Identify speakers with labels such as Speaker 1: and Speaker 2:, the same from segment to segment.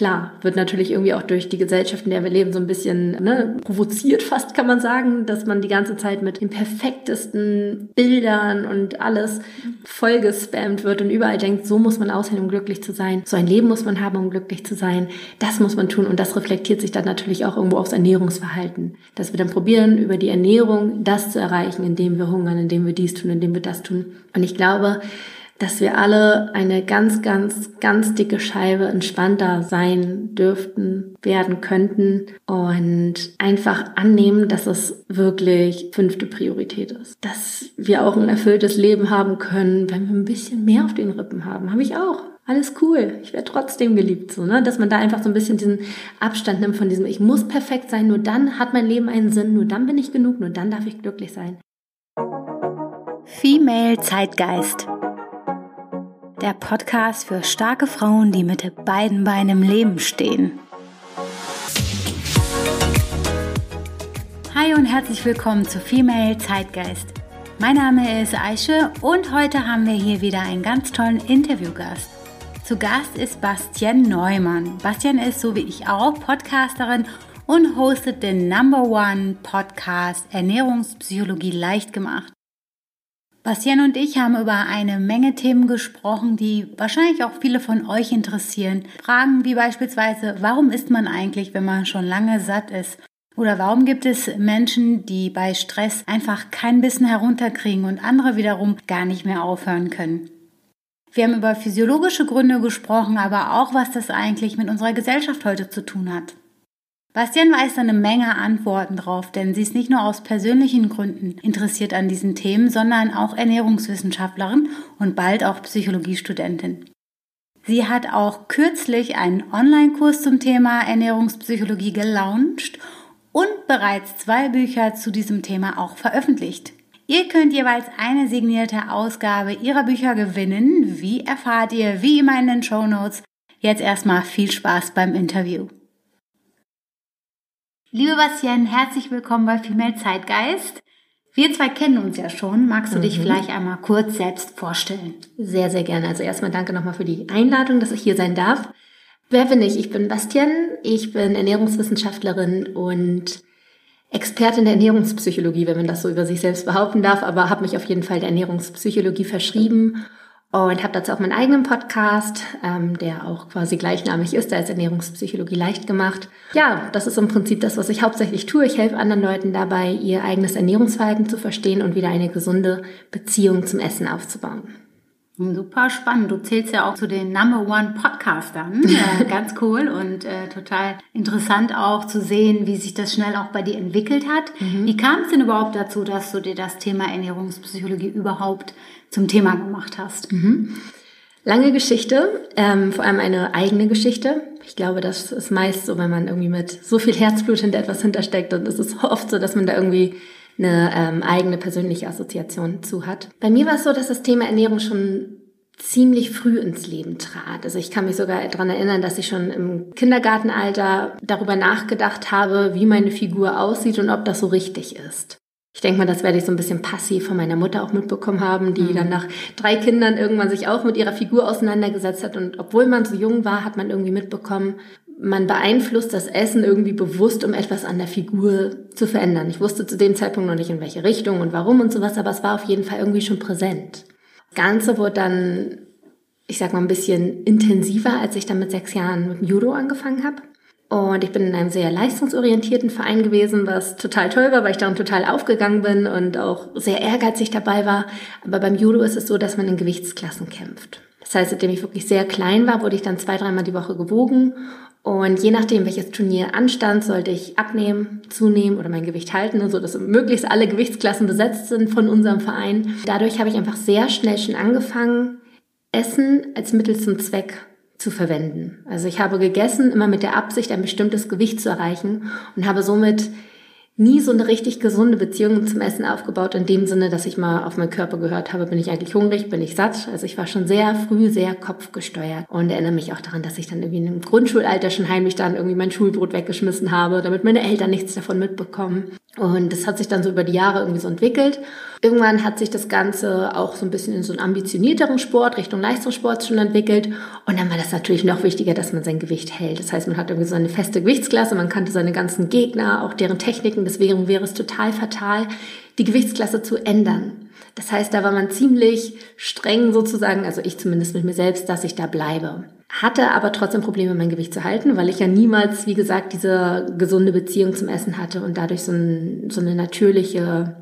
Speaker 1: Klar, wird natürlich irgendwie auch durch die Gesellschaft, in der wir leben, so ein bisschen ne, provoziert fast, kann man sagen, dass man die ganze Zeit mit den perfektesten Bildern und alles vollgespammt wird und überall denkt, so muss man aussehen, um glücklich zu sein. So ein Leben muss man haben, um glücklich zu sein. Das muss man tun und das reflektiert sich dann natürlich auch irgendwo aufs Ernährungsverhalten. Dass wir dann probieren, über die Ernährung das zu erreichen, indem wir hungern, indem wir dies tun, indem wir das tun. Und ich glaube, dass wir alle eine ganz, ganz, ganz dicke Scheibe entspannter sein dürften, werden könnten und einfach annehmen, dass es wirklich fünfte Priorität ist. Dass wir auch ein erfülltes Leben haben können, wenn wir ein bisschen mehr auf den Rippen haben. Habe ich auch. Alles cool. Ich werde trotzdem geliebt, so, ne? Dass man da einfach so ein bisschen diesen Abstand nimmt von diesem, ich muss perfekt sein, nur dann hat mein Leben einen Sinn, nur dann bin ich genug, nur dann darf ich glücklich sein.
Speaker 2: Female Zeitgeist der Podcast für starke Frauen, die mit beiden Beinen im Leben stehen. Hi und herzlich willkommen zu Female Zeitgeist. Mein Name ist Aische und heute haben wir hier wieder einen ganz tollen Interviewgast. Zu Gast ist Bastian Neumann. Bastian ist so wie ich auch Podcasterin und hostet den Number One Podcast Ernährungspsychologie leicht gemacht. Bastian und ich haben über eine Menge Themen gesprochen, die wahrscheinlich auch viele von euch interessieren. Fragen wie beispielsweise, warum isst man eigentlich, wenn man schon lange satt ist? Oder warum gibt es Menschen, die bei Stress einfach kein Bissen herunterkriegen und andere wiederum gar nicht mehr aufhören können? Wir haben über physiologische Gründe gesprochen, aber auch, was das eigentlich mit unserer Gesellschaft heute zu tun hat. Bastian weiß eine Menge Antworten drauf, denn sie ist nicht nur aus persönlichen Gründen interessiert an diesen Themen, sondern auch Ernährungswissenschaftlerin und bald auch Psychologiestudentin. Sie hat auch kürzlich einen Online-Kurs zum Thema Ernährungspsychologie gelauncht und bereits zwei Bücher zu diesem Thema auch veröffentlicht. Ihr könnt jeweils eine signierte Ausgabe ihrer Bücher gewinnen. Wie erfahrt ihr, wie immer in den Show Notes. Jetzt erstmal viel Spaß beim Interview. Liebe Bastian, herzlich willkommen bei Female Zeitgeist. Wir zwei kennen uns ja schon. Magst du mhm. dich vielleicht einmal kurz selbst vorstellen?
Speaker 1: Sehr, sehr gerne. Also erstmal danke nochmal für die Einladung, dass ich hier sein darf. Wer bin ich? Ich bin Bastian. Ich bin Ernährungswissenschaftlerin und Expertin der Ernährungspsychologie, wenn man das so über sich selbst behaupten darf, aber habe mich auf jeden Fall der Ernährungspsychologie verschrieben und habe dazu auch meinen eigenen Podcast, ähm, der auch quasi gleichnamig ist, da ist Ernährungspsychologie leicht gemacht. Ja, das ist im Prinzip das, was ich hauptsächlich tue. Ich helfe anderen Leuten dabei, ihr eigenes Ernährungsverhalten zu verstehen und wieder eine gesunde Beziehung zum Essen aufzubauen.
Speaker 2: Super spannend. Du zählst ja auch zu den Number One Podcastern. Äh, ganz cool und äh, total interessant auch zu sehen, wie sich das schnell auch bei dir entwickelt hat. Mhm. Wie kam es denn überhaupt dazu, dass du dir das Thema Ernährungspsychologie überhaupt zum Thema gemacht hast?
Speaker 1: Mhm. Lange Geschichte, ähm, vor allem eine eigene Geschichte. Ich glaube, das ist meist so, wenn man irgendwie mit so viel Herzblut hinter etwas hintersteckt, dann ist es oft so, dass man da irgendwie eine ähm, eigene persönliche Assoziation zu hat. Bei mir war es so, dass das Thema Ernährung schon ziemlich früh ins Leben trat. Also ich kann mich sogar daran erinnern, dass ich schon im Kindergartenalter darüber nachgedacht habe, wie meine Figur aussieht und ob das so richtig ist. Ich denke mal, das werde ich so ein bisschen passiv von meiner Mutter auch mitbekommen haben, die mhm. dann nach drei Kindern irgendwann sich auch mit ihrer Figur auseinandergesetzt hat. Und obwohl man so jung war, hat man irgendwie mitbekommen, man beeinflusst das Essen irgendwie bewusst, um etwas an der Figur zu verändern. Ich wusste zu dem Zeitpunkt noch nicht, in welche Richtung und warum und sowas, aber es war auf jeden Fall irgendwie schon präsent. Das Ganze wurde dann, ich sag mal, ein bisschen intensiver, als ich dann mit sechs Jahren mit dem Judo angefangen habe. Und ich bin in einem sehr leistungsorientierten Verein gewesen, was total toll war, weil ich darin total aufgegangen bin und auch sehr ehrgeizig dabei war. Aber beim Judo ist es so, dass man in Gewichtsklassen kämpft. Das heißt, seitdem ich wirklich sehr klein war, wurde ich dann zwei, dreimal die Woche gewogen und je nachdem, welches Turnier anstand, sollte ich abnehmen, zunehmen oder mein Gewicht halten, so dass möglichst alle Gewichtsklassen besetzt sind von unserem Verein. Dadurch habe ich einfach sehr schnell schon angefangen, Essen als Mittel zum Zweck zu verwenden. Also ich habe gegessen, immer mit der Absicht, ein bestimmtes Gewicht zu erreichen und habe somit nie so eine richtig gesunde Beziehung zum Essen aufgebaut, in dem Sinne, dass ich mal auf meinen Körper gehört habe, bin ich eigentlich hungrig, bin ich satt. Also ich war schon sehr früh sehr kopfgesteuert und erinnere mich auch daran, dass ich dann irgendwie im Grundschulalter schon heimlich dann irgendwie mein Schulbrot weggeschmissen habe, damit meine Eltern nichts davon mitbekommen. Und das hat sich dann so über die Jahre irgendwie so entwickelt. Irgendwann hat sich das Ganze auch so ein bisschen in so einen ambitionierteren Sport, Richtung Leistungssport schon entwickelt. Und dann war das natürlich noch wichtiger, dass man sein Gewicht hält. Das heißt, man hat irgendwie so eine feste Gewichtsklasse, man kannte seine ganzen Gegner, auch deren Techniken. Deswegen wäre es total fatal, die Gewichtsklasse zu ändern. Das heißt, da war man ziemlich streng sozusagen, also ich zumindest mit mir selbst, dass ich da bleibe. Hatte aber trotzdem Probleme, mein Gewicht zu halten, weil ich ja niemals, wie gesagt, diese gesunde Beziehung zum Essen hatte und dadurch so, ein, so eine natürliche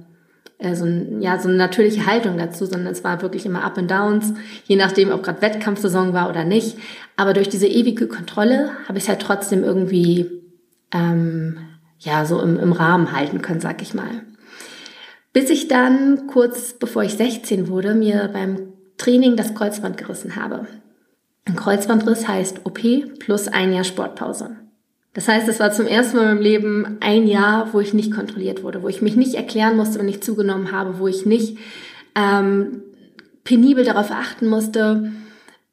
Speaker 1: äh, so, ein, ja, so eine natürliche Haltung dazu, sondern es war wirklich immer Up and Downs, je nachdem, ob gerade Wettkampfsaison war oder nicht. Aber durch diese ewige Kontrolle habe ich es halt trotzdem irgendwie ähm, ja so im, im Rahmen halten können, sag ich mal. Bis ich dann kurz bevor ich 16 wurde, mir beim Training das Kreuzband gerissen habe. Ein Kreuzbandriss heißt OP plus ein Jahr Sportpause. Das heißt, es war zum ersten Mal meinem Leben ein Jahr, wo ich nicht kontrolliert wurde, wo ich mich nicht erklären musste, wenn ich zugenommen habe, wo ich nicht ähm, penibel darauf achten musste.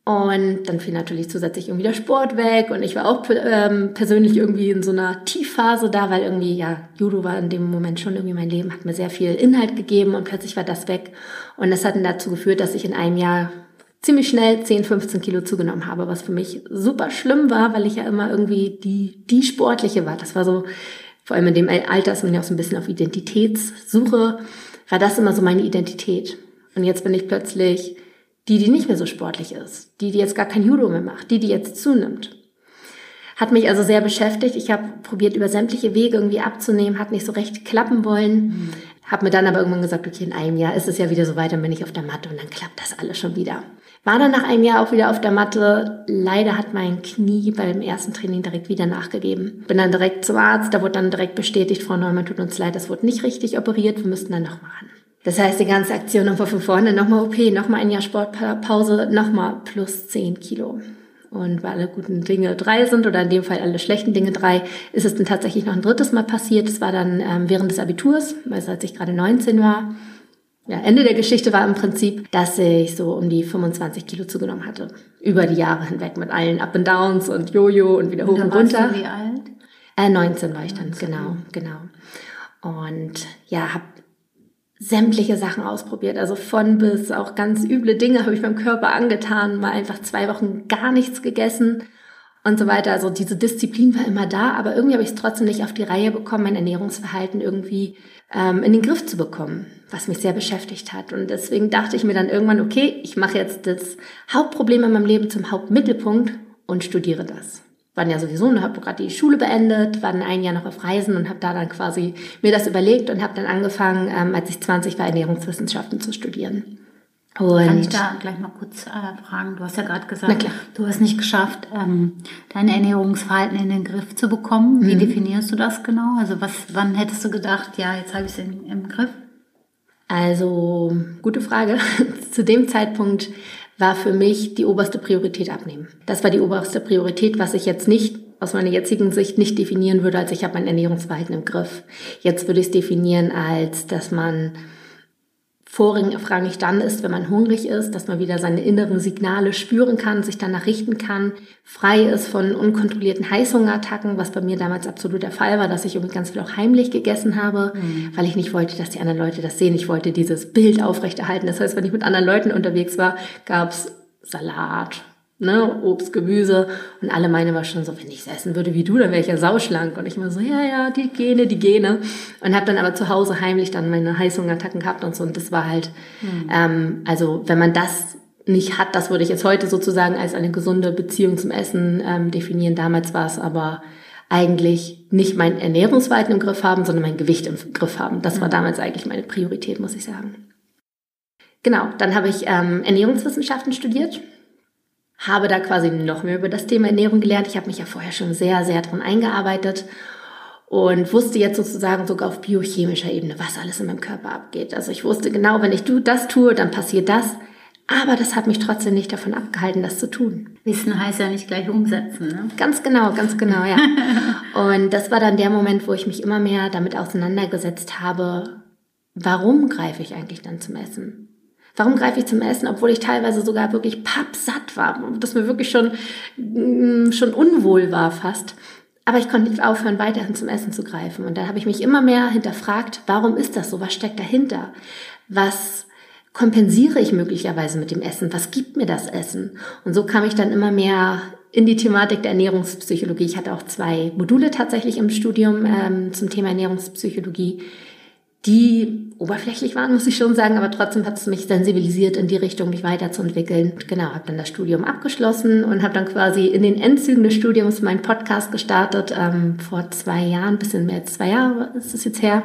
Speaker 1: Und dann fiel natürlich zusätzlich irgendwie der Sport weg und ich war auch ähm, persönlich irgendwie in so einer Tiefphase da, weil irgendwie, ja, Judo war in dem Moment schon irgendwie mein Leben, hat mir sehr viel Inhalt gegeben und plötzlich war das weg. Und das hat dann dazu geführt, dass ich in einem Jahr ziemlich schnell 10, 15 Kilo zugenommen habe, was für mich super schlimm war, weil ich ja immer irgendwie die, die Sportliche war. Das war so, vor allem in dem Alter ist man ja auch so ein bisschen auf Identitätssuche, war das immer so meine Identität. Und jetzt bin ich plötzlich die, die nicht mehr so sportlich ist, die, die jetzt gar kein Judo mehr macht, die, die jetzt zunimmt. Hat mich also sehr beschäftigt. Ich habe probiert, über sämtliche Wege irgendwie abzunehmen, hat nicht so recht klappen wollen. Mhm. Habe mir dann aber irgendwann gesagt, okay, in einem Jahr ist es ja wieder so weit, dann bin ich auf der Matte und dann klappt das alles schon wieder. War dann nach einem Jahr auch wieder auf der Matte. Leider hat mein Knie beim ersten Training direkt wieder nachgegeben. Bin dann direkt zum Arzt, da wurde dann direkt bestätigt, Frau Neumann, tut uns leid, das wurde nicht richtig operiert, wir müssten dann nochmal ran. Das heißt, die ganze Aktion nochmal von vorne, nochmal OP, nochmal ein Jahr Sportpause, nochmal plus 10 Kilo. Und weil alle guten Dinge drei sind oder in dem Fall alle schlechten Dinge drei, ist es dann tatsächlich noch ein drittes Mal passiert. Das war dann ähm, während des Abiturs, also als ich gerade 19 war ja, Ende der Geschichte war im Prinzip, dass ich so um die 25 Kilo zugenommen hatte. Über die Jahre hinweg mit allen Up and Downs und Jojo und wieder hoch und, und runter.
Speaker 2: wie alt?
Speaker 1: Äh, 19 war ich dann, 19. genau, genau. Und ja, habe sämtliche Sachen ausprobiert. Also von bis auch ganz üble Dinge habe ich meinem Körper angetan, mal einfach zwei Wochen gar nichts gegessen und so weiter. Also diese Disziplin war immer da, aber irgendwie habe ich es trotzdem nicht auf die Reihe bekommen, mein Ernährungsverhalten irgendwie ähm, in den Griff zu bekommen, was mich sehr beschäftigt hat. Und deswegen dachte ich mir dann irgendwann, okay, ich mache jetzt das Hauptproblem in meinem Leben zum Hauptmittelpunkt und studiere das. Waren ja sowieso und habe gerade die Schule beendet, war dann ein Jahr noch auf Reisen und habe da dann quasi mir das überlegt und habe dann angefangen, ähm, als ich 20 war, Ernährungswissenschaften zu studieren.
Speaker 2: Und Kann ich da gleich mal kurz äh, fragen? Du hast ja gerade gesagt, du hast nicht geschafft, ähm, dein Ernährungsverhalten in den Griff zu bekommen. Wie mhm. definierst du das genau? Also was, wann hättest du gedacht, ja, jetzt habe ich es im Griff?
Speaker 1: Also, gute Frage. zu dem Zeitpunkt war für mich die oberste Priorität abnehmen. Das war die oberste Priorität, was ich jetzt nicht aus meiner jetzigen Sicht nicht definieren würde, als ich habe mein Ernährungsverhalten im Griff. Jetzt würde ich es definieren als, dass man vorrangig dann ist, wenn man hungrig ist, dass man wieder seine inneren Signale spüren kann, sich danach richten kann, frei ist von unkontrollierten Heißhungerattacken, was bei mir damals absolut der Fall war, dass ich irgendwie ganz viel auch heimlich gegessen habe, mhm. weil ich nicht wollte, dass die anderen Leute das sehen. Ich wollte dieses Bild aufrechterhalten. Das heißt, wenn ich mit anderen Leuten unterwegs war, gab's Salat, ne, Obst, Gemüse und alle meine war schon so, wenn ich es essen würde wie du, dann wäre ich ja sauschlank und ich war so, ja, ja, die Gene, die Gene und habe dann aber zu Hause heimlich dann meine Heißhungerattacken gehabt und so und das war halt, mhm. ähm, also wenn man das nicht hat, das würde ich jetzt heute sozusagen als eine gesunde Beziehung zum Essen ähm, definieren. Damals war es aber eigentlich nicht mein Ernährungsverhalten im Griff haben, sondern mein Gewicht im Griff haben. Das war hm. damals eigentlich meine Priorität, muss ich sagen. Genau, dann habe ich ähm, Ernährungswissenschaften studiert habe da quasi noch mehr über das Thema Ernährung gelernt. Ich habe mich ja vorher schon sehr, sehr dran eingearbeitet und wusste jetzt sozusagen sogar auf biochemischer Ebene, was alles in meinem Körper abgeht. Also ich wusste genau, wenn ich das tue, dann passiert das. Aber das hat mich trotzdem nicht davon abgehalten, das zu tun.
Speaker 2: Wissen heißt ja nicht gleich umsetzen, ne?
Speaker 1: Ganz genau, ganz genau, ja. Und das war dann der Moment, wo ich mich immer mehr damit auseinandergesetzt habe, warum greife ich eigentlich dann zum Essen? Warum greife ich zum Essen, obwohl ich teilweise sogar wirklich pappsatt war, dass mir wirklich schon, mm, schon unwohl war fast. Aber ich konnte nicht aufhören, weiterhin zum Essen zu greifen. Und da habe ich mich immer mehr hinterfragt, warum ist das so? Was steckt dahinter? Was kompensiere ich möglicherweise mit dem Essen? Was gibt mir das Essen? Und so kam ich dann immer mehr in die Thematik der Ernährungspsychologie. Ich hatte auch zwei Module tatsächlich im Studium ähm, zum Thema Ernährungspsychologie, die oberflächlich waren, muss ich schon sagen, aber trotzdem hat es mich sensibilisiert in die Richtung, mich weiterzuentwickeln. Genau, habe dann das Studium abgeschlossen und habe dann quasi in den Endzügen des Studiums meinen Podcast gestartet, ähm, vor zwei Jahren, bisschen mehr als zwei Jahre ist es jetzt her.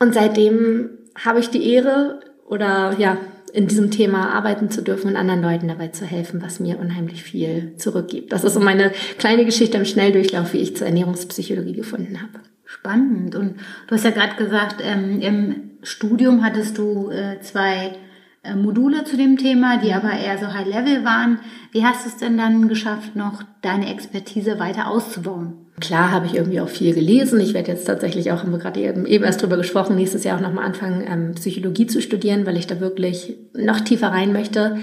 Speaker 1: Und seitdem habe ich die Ehre oder ja, in diesem Thema arbeiten zu dürfen und anderen Leuten dabei zu helfen, was mir unheimlich viel zurückgibt. Das ist so meine kleine Geschichte im Schnelldurchlauf, wie ich zur Ernährungspsychologie gefunden habe.
Speaker 2: Spannend. Und du hast ja gerade gesagt, ähm, im Studium hattest du äh, zwei äh, Module zu dem Thema, die aber eher so High Level waren. Wie hast du es denn dann geschafft, noch deine Expertise weiter auszubauen?
Speaker 1: Klar habe ich irgendwie auch viel gelesen. Ich werde jetzt tatsächlich auch, haben wir gerade eben, eben erst drüber gesprochen, nächstes Jahr auch nochmal anfangen, ähm, Psychologie zu studieren, weil ich da wirklich noch tiefer rein möchte.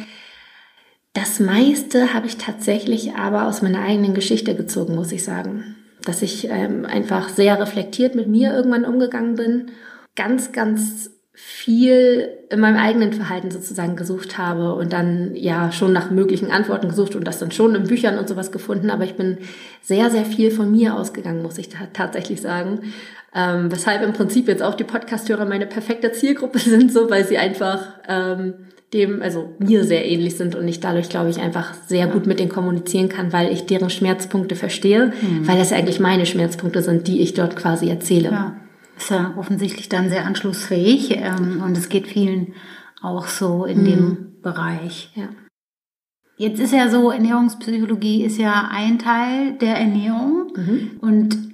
Speaker 1: Das meiste habe ich tatsächlich aber aus meiner eigenen Geschichte gezogen, muss ich sagen dass ich ähm, einfach sehr reflektiert mit mir irgendwann umgegangen bin, ganz, ganz viel in meinem eigenen Verhalten sozusagen gesucht habe und dann ja schon nach möglichen Antworten gesucht und das dann schon in Büchern und sowas gefunden. Aber ich bin sehr, sehr viel von mir ausgegangen, muss ich tatsächlich sagen. Ähm, weshalb im Prinzip jetzt auch die Podcasthörer meine perfekte Zielgruppe sind, so weil sie einfach ähm, dem, also mir sehr ähnlich sind und ich dadurch, glaube ich, einfach sehr gut mit denen kommunizieren kann, weil ich deren Schmerzpunkte verstehe, mhm. weil das ja eigentlich meine Schmerzpunkte sind, die ich dort quasi erzähle.
Speaker 2: Ja, ist ja offensichtlich dann sehr anschlussfähig ähm, und es geht vielen auch so in mhm. dem Bereich. Ja. Jetzt ist ja so, Ernährungspsychologie ist ja ein Teil der Ernährung mhm. und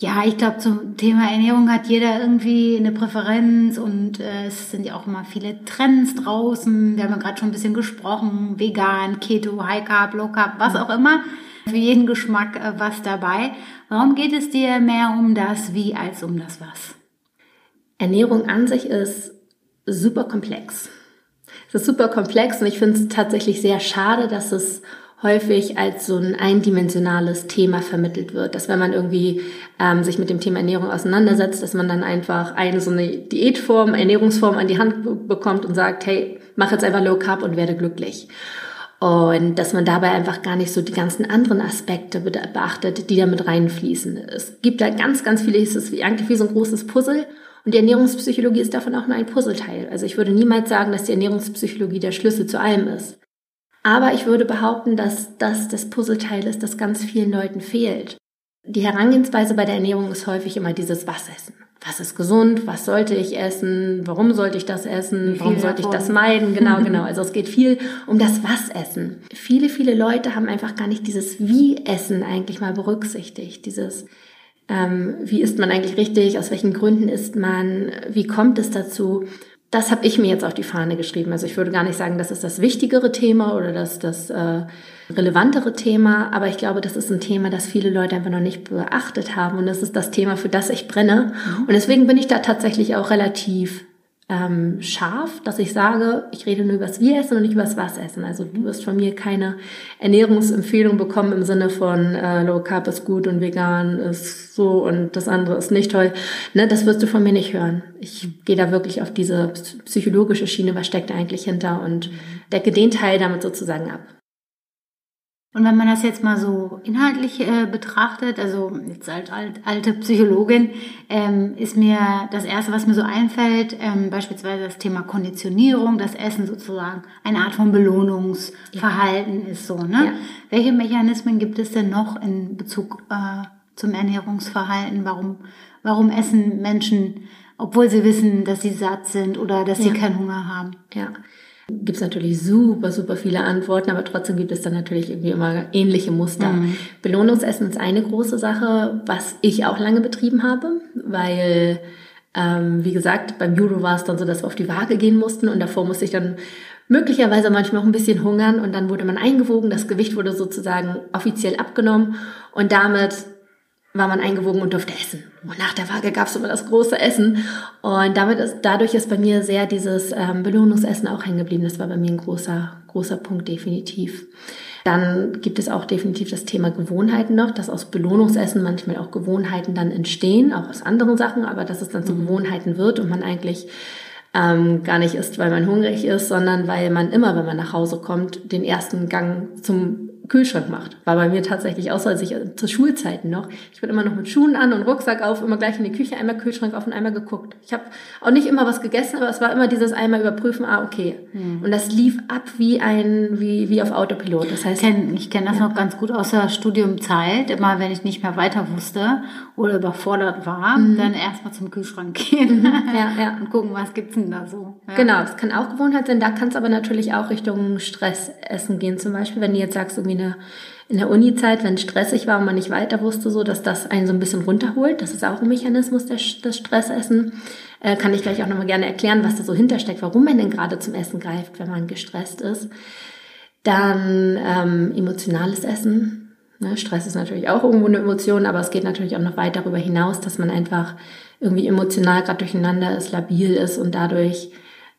Speaker 2: ja, ich glaube, zum Thema Ernährung hat jeder irgendwie eine Präferenz und äh, es sind ja auch immer viele Trends draußen. Wir haben ja gerade schon ein bisschen gesprochen, vegan, Keto, High Carb, Low Carb, was auch immer. Für jeden Geschmack äh, was dabei. Warum geht es dir mehr um das Wie als um das Was?
Speaker 1: Ernährung an sich ist super komplex. Es ist super komplex und ich finde es tatsächlich sehr schade, dass es häufig als so ein eindimensionales Thema vermittelt wird, dass wenn man irgendwie ähm, sich mit dem Thema Ernährung auseinandersetzt, dass man dann einfach eine so eine Diätform, Ernährungsform an die Hand bekommt und sagt, hey, mach jetzt einfach Low Carb und werde glücklich. Und dass man dabei einfach gar nicht so die ganzen anderen Aspekte beachtet, die da mit reinfließen. Es gibt da ganz, ganz viele, es ist eigentlich wie so ein großes Puzzle. Und die Ernährungspsychologie ist davon auch nur ein Puzzleteil. Also ich würde niemals sagen, dass die Ernährungspsychologie der Schlüssel zu allem ist. Aber ich würde behaupten, dass das das Puzzleteil ist, das ganz vielen Leuten fehlt. Die Herangehensweise bei der Ernährung ist häufig immer dieses Was essen. Was ist gesund? Was sollte ich essen? Warum sollte ich das essen? Warum sollte ich das meiden? Genau, genau. Also es geht viel um das Was essen. Viele, viele Leute haben einfach gar nicht dieses Wie essen eigentlich mal berücksichtigt. Dieses ähm, wie isst man eigentlich richtig? Aus welchen Gründen isst man? Wie kommt es dazu? Das habe ich mir jetzt auf die Fahne geschrieben. Also ich würde gar nicht sagen, das ist das wichtigere Thema oder das, das äh, relevantere Thema, aber ich glaube, das ist ein Thema, das viele Leute einfach noch nicht beachtet haben und das ist das Thema, für das ich brenne. Mhm. Und deswegen bin ich da tatsächlich auch relativ ähm, scharf, dass ich sage, ich rede nur über das Wie essen und nicht über das Was essen. Also du wirst von mir keine Ernährungsempfehlung bekommen im Sinne von äh, Low Carb ist gut und vegan ist so und das andere ist nicht toll. Ne, das wirst du von mir nicht hören. Ich gehe da wirklich auf diese psychologische Schiene, was steckt da eigentlich hinter und decke den Teil damit sozusagen ab.
Speaker 2: Und wenn man das jetzt mal so inhaltlich äh, betrachtet, also jetzt als alt, alte Psychologin, ähm, ist mir das Erste, was mir so einfällt, ähm, beispielsweise das Thema Konditionierung, das Essen sozusagen eine Art von Belohnungsverhalten ja. ist so. Ne? Ja. Welche Mechanismen gibt es denn noch in Bezug äh, zum Ernährungsverhalten? Warum, warum essen Menschen, obwohl sie wissen, dass sie satt sind oder dass ja. sie keinen Hunger haben?
Speaker 1: Ja gibt es natürlich super, super viele Antworten, aber trotzdem gibt es dann natürlich irgendwie immer ähnliche Muster. Mhm. Belohnungsessen ist eine große Sache, was ich auch lange betrieben habe, weil Ähm, wie gesagt, beim Judo war es dann so, dass wir auf die Waage gehen mussten und davor musste ich dann möglicherweise manchmal auch ein bisschen hungern und dann wurde man eingewogen, das Gewicht wurde sozusagen offiziell abgenommen und damit war man eingewogen und durfte essen. Und nach der Waage gab es immer das große Essen. Und damit ist, dadurch ist bei mir sehr dieses ähm, Belohnungsessen auch hängen geblieben. Das war bei mir ein großer, großer Punkt, definitiv. Dann gibt es auch definitiv das Thema Gewohnheiten noch, dass aus Belohnungsessen manchmal auch Gewohnheiten dann entstehen, auch aus anderen Sachen, aber dass es dann zu mhm. Gewohnheiten wird und man eigentlich ähm, gar nicht isst, weil man hungrig ist, sondern weil man immer, wenn man nach Hause kommt, den ersten Gang zum Kühlschrank macht. War bei mir tatsächlich auch so, als ich äh, zu Schulzeiten noch. Ich bin immer noch mit Schuhen an und Rucksack auf, immer gleich in die Küche, einmal Kühlschrank auf und einmal geguckt. Ich habe auch nicht immer was gegessen, aber es war immer dieses einmal überprüfen, ah, okay. Mhm. Und das lief ab wie ein, wie, wie auf Autopilot. Das heißt.
Speaker 2: Ich kenne kenn das ja. noch ganz gut aus der Studiumzeit. Immer wenn ich nicht mehr weiter wusste oder überfordert war, mhm. dann erstmal zum Kühlschrank gehen. Mhm. Ja, ja. und gucken, was gibt's denn da so.
Speaker 1: Ja. Genau, das kann auch Gewohnheit sein. Da kann es aber natürlich auch Richtung Stressessen gehen. Zum Beispiel, wenn du jetzt sagst, irgendwie eine, in der Uni-Zeit, wenn es stressig war und man nicht weiter wusste, so, dass das einen so ein bisschen runterholt. Das ist auch ein Mechanismus des, des Stressessen. Äh, kann ich gleich auch nochmal gerne erklären, was da so hintersteckt, warum man denn gerade zum Essen greift, wenn man gestresst ist. Dann ähm, emotionales Essen. Ne, Stress ist natürlich auch irgendwo eine Emotion, aber es geht natürlich auch noch weit darüber hinaus, dass man einfach irgendwie emotional gerade durcheinander ist, labil ist und dadurch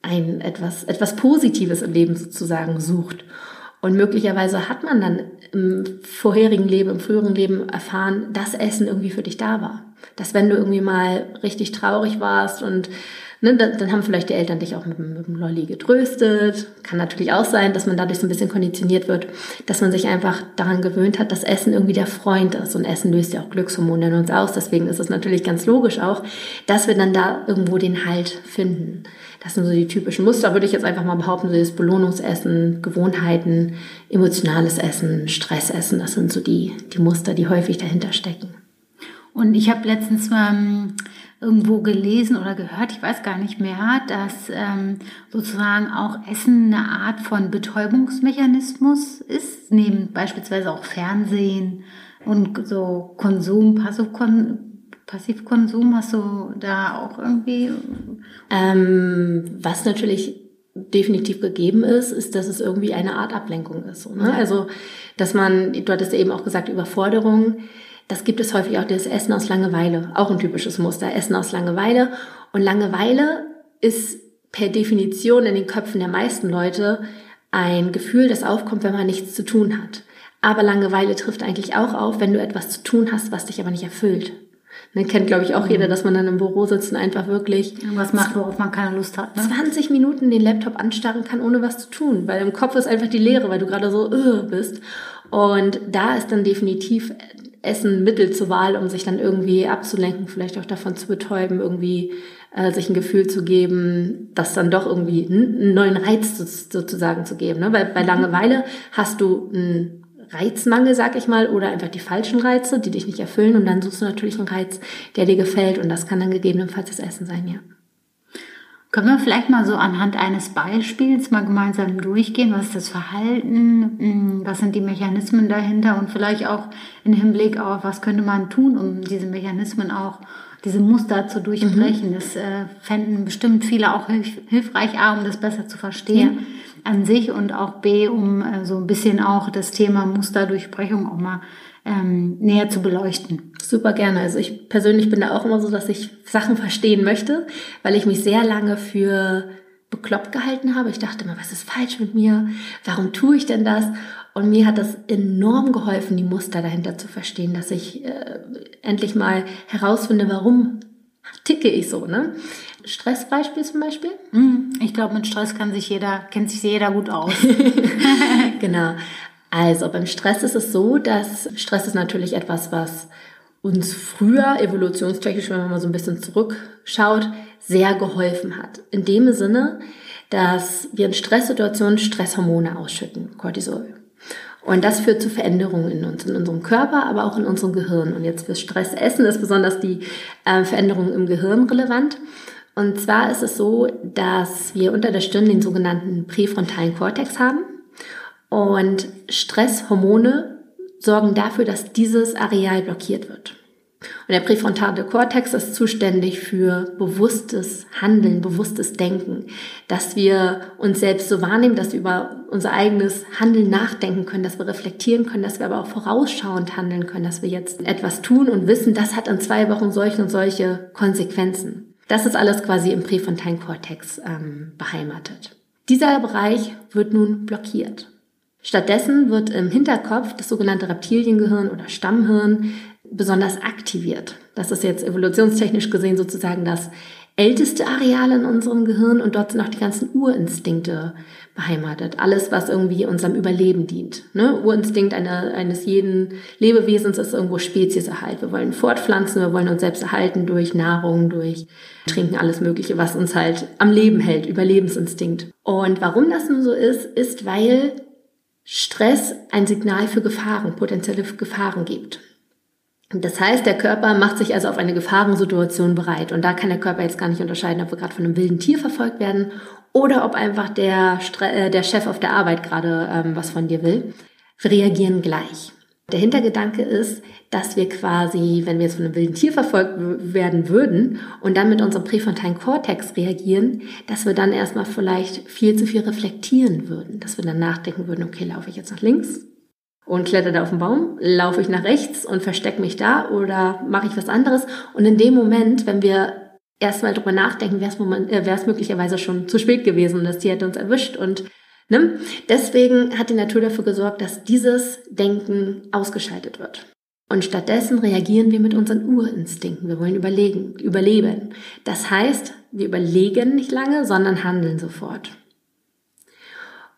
Speaker 1: ein etwas, etwas Positives im Leben sozusagen sucht. Und möglicherweise hat man dann im vorherigen Leben, im früheren Leben erfahren, dass Essen irgendwie für dich da war. Dass wenn du irgendwie mal richtig traurig warst und ne, dann haben vielleicht die Eltern dich auch mit, mit dem Lolli getröstet. Kann natürlich auch sein, dass man dadurch so ein bisschen konditioniert wird, dass man sich einfach daran gewöhnt hat, dass Essen irgendwie der Freund ist. Und Essen löst ja auch Glückshormone in uns aus. Deswegen ist es natürlich ganz logisch auch, dass wir dann da irgendwo den Halt finden. Das sind so die typischen Muster, würde ich jetzt einfach mal behaupten, so das Belohnungsessen, Gewohnheiten, emotionales Essen, Stressessen, das sind so die, die Muster, die häufig dahinter stecken.
Speaker 2: Und ich habe letztens ähm, irgendwo gelesen oder gehört, ich weiß gar nicht mehr, dass ähm, sozusagen auch Essen eine Art von Betäubungsmechanismus ist, neben beispielsweise auch Fernsehen und so Konsum, Passivkonsum Passivkonsum, hast du da auch irgendwie?
Speaker 1: Ähm, was natürlich definitiv gegeben ist, ist, dass es irgendwie eine Art Ablenkung ist. So, ne? Also, dass man, du hattest ja eben auch gesagt, Überforderung, das gibt es häufig auch das Essen aus Langeweile, auch ein typisches Muster, Essen aus Langeweile. Und Langeweile ist per Definition in den Köpfen der meisten Leute ein Gefühl, das aufkommt, wenn man nichts zu tun hat. Aber Langeweile trifft eigentlich auch auf, wenn du etwas zu tun hast, was dich aber nicht erfüllt. Ne, kennt, glaube ich, auch jeder, dass man dann im Büro sitzt und einfach wirklich
Speaker 2: was macht, worauf man keine Lust hat.
Speaker 1: Ne? 20 Minuten den Laptop anstarren kann, ohne was zu tun, weil im Kopf ist einfach die Leere, weil du gerade so uh, bist. Und da ist dann definitiv Essen Mittel zur Wahl, um sich dann irgendwie abzulenken, vielleicht auch davon zu betäuben, irgendwie äh, sich ein Gefühl zu geben, das dann doch irgendwie einen neuen Reiz sozusagen zu geben. Ne? Weil bei mhm. Langeweile hast du ein Reizmangel, sag ich mal, oder einfach die falschen Reize, die dich nicht erfüllen. Und dann suchst du natürlich einen Reiz, der dir gefällt. Und das kann dann gegebenenfalls das Essen sein, ja.
Speaker 2: Können wir vielleicht mal so anhand eines Beispiels mal gemeinsam durchgehen? Was ist das Verhalten? Hm, was sind die Mechanismen dahinter? Und vielleicht auch im Hinblick auf, was könnte man tun, um diese Mechanismen auch, diese Muster zu durchbrechen? Mhm. Das äh, fänden bestimmt viele auch hilf hilfreich, A, um das besser zu verstehen. Ja an sich und auch B, um äh, so ein bisschen auch das Thema Musterdurchbrechung auch mal ähm, näher zu beleuchten.
Speaker 1: Super gerne. Also ich persönlich bin da auch immer so, dass ich Sachen verstehen möchte, weil ich mich sehr lange für bekloppt gehalten habe. Ich dachte immer, was ist falsch mit mir? Warum tue ich denn das? Und mir hat das enorm geholfen, die Muster dahinter zu verstehen, dass ich äh, endlich mal herausfinde, warum ticke ich so, ne? Stressbeispiel zum Beispiel?
Speaker 2: Mhm. Ich glaube, mit Stress kann sich jeder, kennt sich jeder gut aus.
Speaker 1: genau. Also beim Stress ist es so, dass Stress ist natürlich etwas, was uns früher evolutionstechnisch, wenn man mal so ein bisschen zurückschaut, sehr geholfen hat. In dem Sinne, dass wir in Stresssituationen Stresshormone ausschütten, Cortisol. Und das führt zu Veränderungen in uns, in unserem Körper, aber auch in unserem Gehirn. Und jetzt fürs Stressessen ist besonders die äh, Veränderung im Gehirn relevant. Und zwar ist es so, dass wir unter der Stirn den sogenannten präfrontalen Kortex haben. Und Stresshormone sorgen dafür, dass dieses Areal blockiert wird. Und der präfrontale Kortex ist zuständig für bewusstes Handeln, bewusstes Denken, dass wir uns selbst so wahrnehmen, dass wir über unser eigenes Handeln nachdenken können, dass wir reflektieren können, dass wir aber auch vorausschauend handeln können, dass wir jetzt etwas tun und wissen, das hat in zwei Wochen solche und solche Konsequenzen. Das ist alles quasi im präfrontalen Kortex ähm, beheimatet. Dieser Bereich wird nun blockiert. Stattdessen wird im Hinterkopf das sogenannte Reptiliengehirn oder Stammhirn besonders aktiviert. Das ist jetzt evolutionstechnisch gesehen sozusagen das älteste Areal in unserem Gehirn und dort sind auch die ganzen Urinstinkte beheimatet. Alles, was irgendwie unserem Überleben dient. Ne? Urinstinkt eine, eines jeden Lebewesens ist irgendwo Spezieserhalt. Wir wollen fortpflanzen, wir wollen uns selbst erhalten durch Nahrung, durch Trinken, alles Mögliche, was uns halt am Leben hält, Überlebensinstinkt. Und warum das nun so ist, ist, weil Stress ein Signal für Gefahren, potenzielle Gefahren gibt. Das heißt, der Körper macht sich also auf eine Gefahrensituation bereit. Und da kann der Körper jetzt gar nicht unterscheiden, ob wir gerade von einem wilden Tier verfolgt werden oder ob einfach der, Stre äh, der Chef auf der Arbeit gerade ähm, was von dir will. Wir reagieren gleich. Der Hintergedanke ist, dass wir quasi, wenn wir jetzt von einem wilden Tier verfolgt werden würden und dann mit unserem präfrontalen Kortex reagieren, dass wir dann erstmal vielleicht viel zu viel reflektieren würden. Dass wir dann nachdenken würden, okay, laufe ich jetzt nach links und kletter da auf den Baum, laufe ich nach rechts und verstecke mich da oder mache ich was anderes. Und in dem Moment, wenn wir erstmal drüber nachdenken, wäre es äh, möglicherweise schon zu spät gewesen und das Tier hätte uns erwischt und Ne? Deswegen hat die Natur dafür gesorgt, dass dieses Denken ausgeschaltet wird. Und stattdessen reagieren wir mit unseren Urinstinkten. Wir wollen überlegen, überleben. Das heißt, wir überlegen nicht lange, sondern handeln sofort.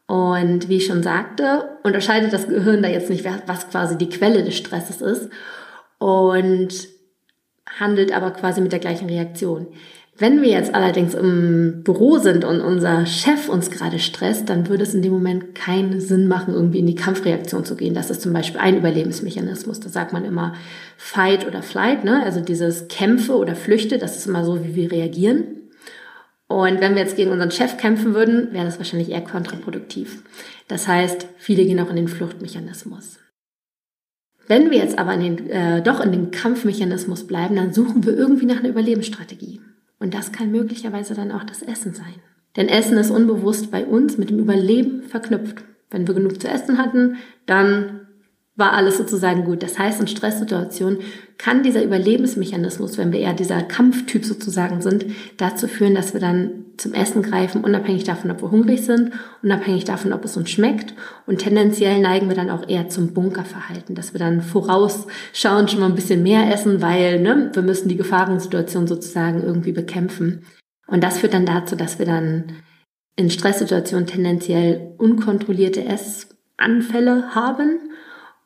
Speaker 1: Und wie ich schon sagte, unterscheidet das Gehirn da jetzt nicht, was quasi die Quelle des Stresses ist und handelt aber quasi mit der gleichen Reaktion. Wenn wir jetzt allerdings im Büro sind und unser Chef uns gerade stresst, dann würde es in dem Moment keinen Sinn machen, irgendwie in die Kampfreaktion zu gehen. Das ist zum Beispiel ein Überlebensmechanismus. Da sagt man immer Fight oder Flight, ne? Also dieses Kämpfe oder Flüchte, das ist immer so, wie wir reagieren. Und wenn wir jetzt gegen unseren Chef kämpfen würden, wäre das wahrscheinlich eher kontraproduktiv. Das heißt, viele gehen auch in den Fluchtmechanismus. Wenn wir jetzt aber in den, äh, doch in dem Kampfmechanismus bleiben, dann suchen wir irgendwie nach einer Überlebensstrategie. Und das kann möglicherweise dann auch das Essen sein. Denn Essen ist unbewusst bei uns mit dem Überleben verknüpft. Wenn wir genug zu essen hatten, dann war alles sozusagen gut. Das heißt, in Stresssituationen kann dieser Überlebensmechanismus, wenn wir eher dieser Kampftyp sozusagen sind, dazu führen, dass wir dann zum Essen greifen, unabhängig davon, ob wir hungrig sind, unabhängig davon, ob es uns schmeckt. Und tendenziell neigen wir dann auch eher zum Bunkerverhalten, dass wir dann vorausschauen, schon mal ein bisschen mehr essen, weil ne, wir müssen die Gefahrensituation sozusagen irgendwie bekämpfen. Und das führt dann dazu, dass wir dann in Stresssituationen tendenziell unkontrollierte Essanfälle haben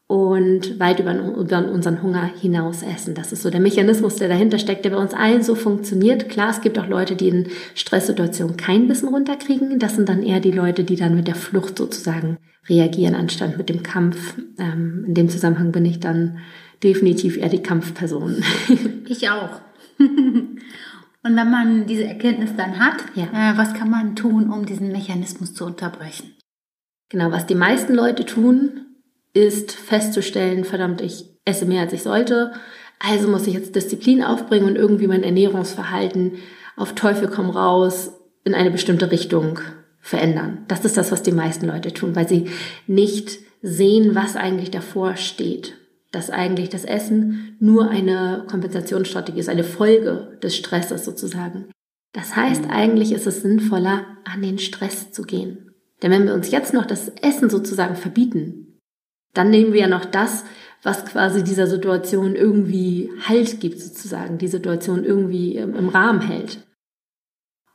Speaker 1: und weit über, über, unseren Hunger hinaus essen. Das ist so der Mechanismus, der dahinter steckt, der bei uns allen so funktioniert. Klar, es gibt auch Leute, die in Stresssituationen kein Bissen runterkriegen. Das sind dann eher die Leute, die dann mit der Flucht sozusagen reagieren, anstatt mit dem Kampf. Ähm, in dem Zusammenhang bin ich dann definitiv eher die Kampfperson.
Speaker 2: Ich auch. Und wenn man diese Erkenntnis dann hat, ja. äh, was kann man tun, um diesen Mechanismus zu unterbrechen?
Speaker 1: Genau, was die meisten Leute tun, ist festzustellen, verdammt, ich esse mehr als ich sollte, also muss ich jetzt Disziplin aufbringen und irgendwie mein Ernährungsverhalten auf Teufel komm raus in eine bestimmte Richtung verändern. Das ist das, was die meisten Leute tun, weil sie nicht sehen, was eigentlich davor steht. Dass eigentlich das Essen nur eine Kompensationsstrategie ist, eine Folge des Stresses sozusagen. Das heißt, eigentlich ist es sinnvoller, an den Stress zu gehen. Denn wenn wir uns jetzt noch das Essen sozusagen verbieten, dann nehmen wir ja noch das, was quasi dieser Situation irgendwie Halt gibt, sozusagen, die Situation irgendwie im Rahmen hält.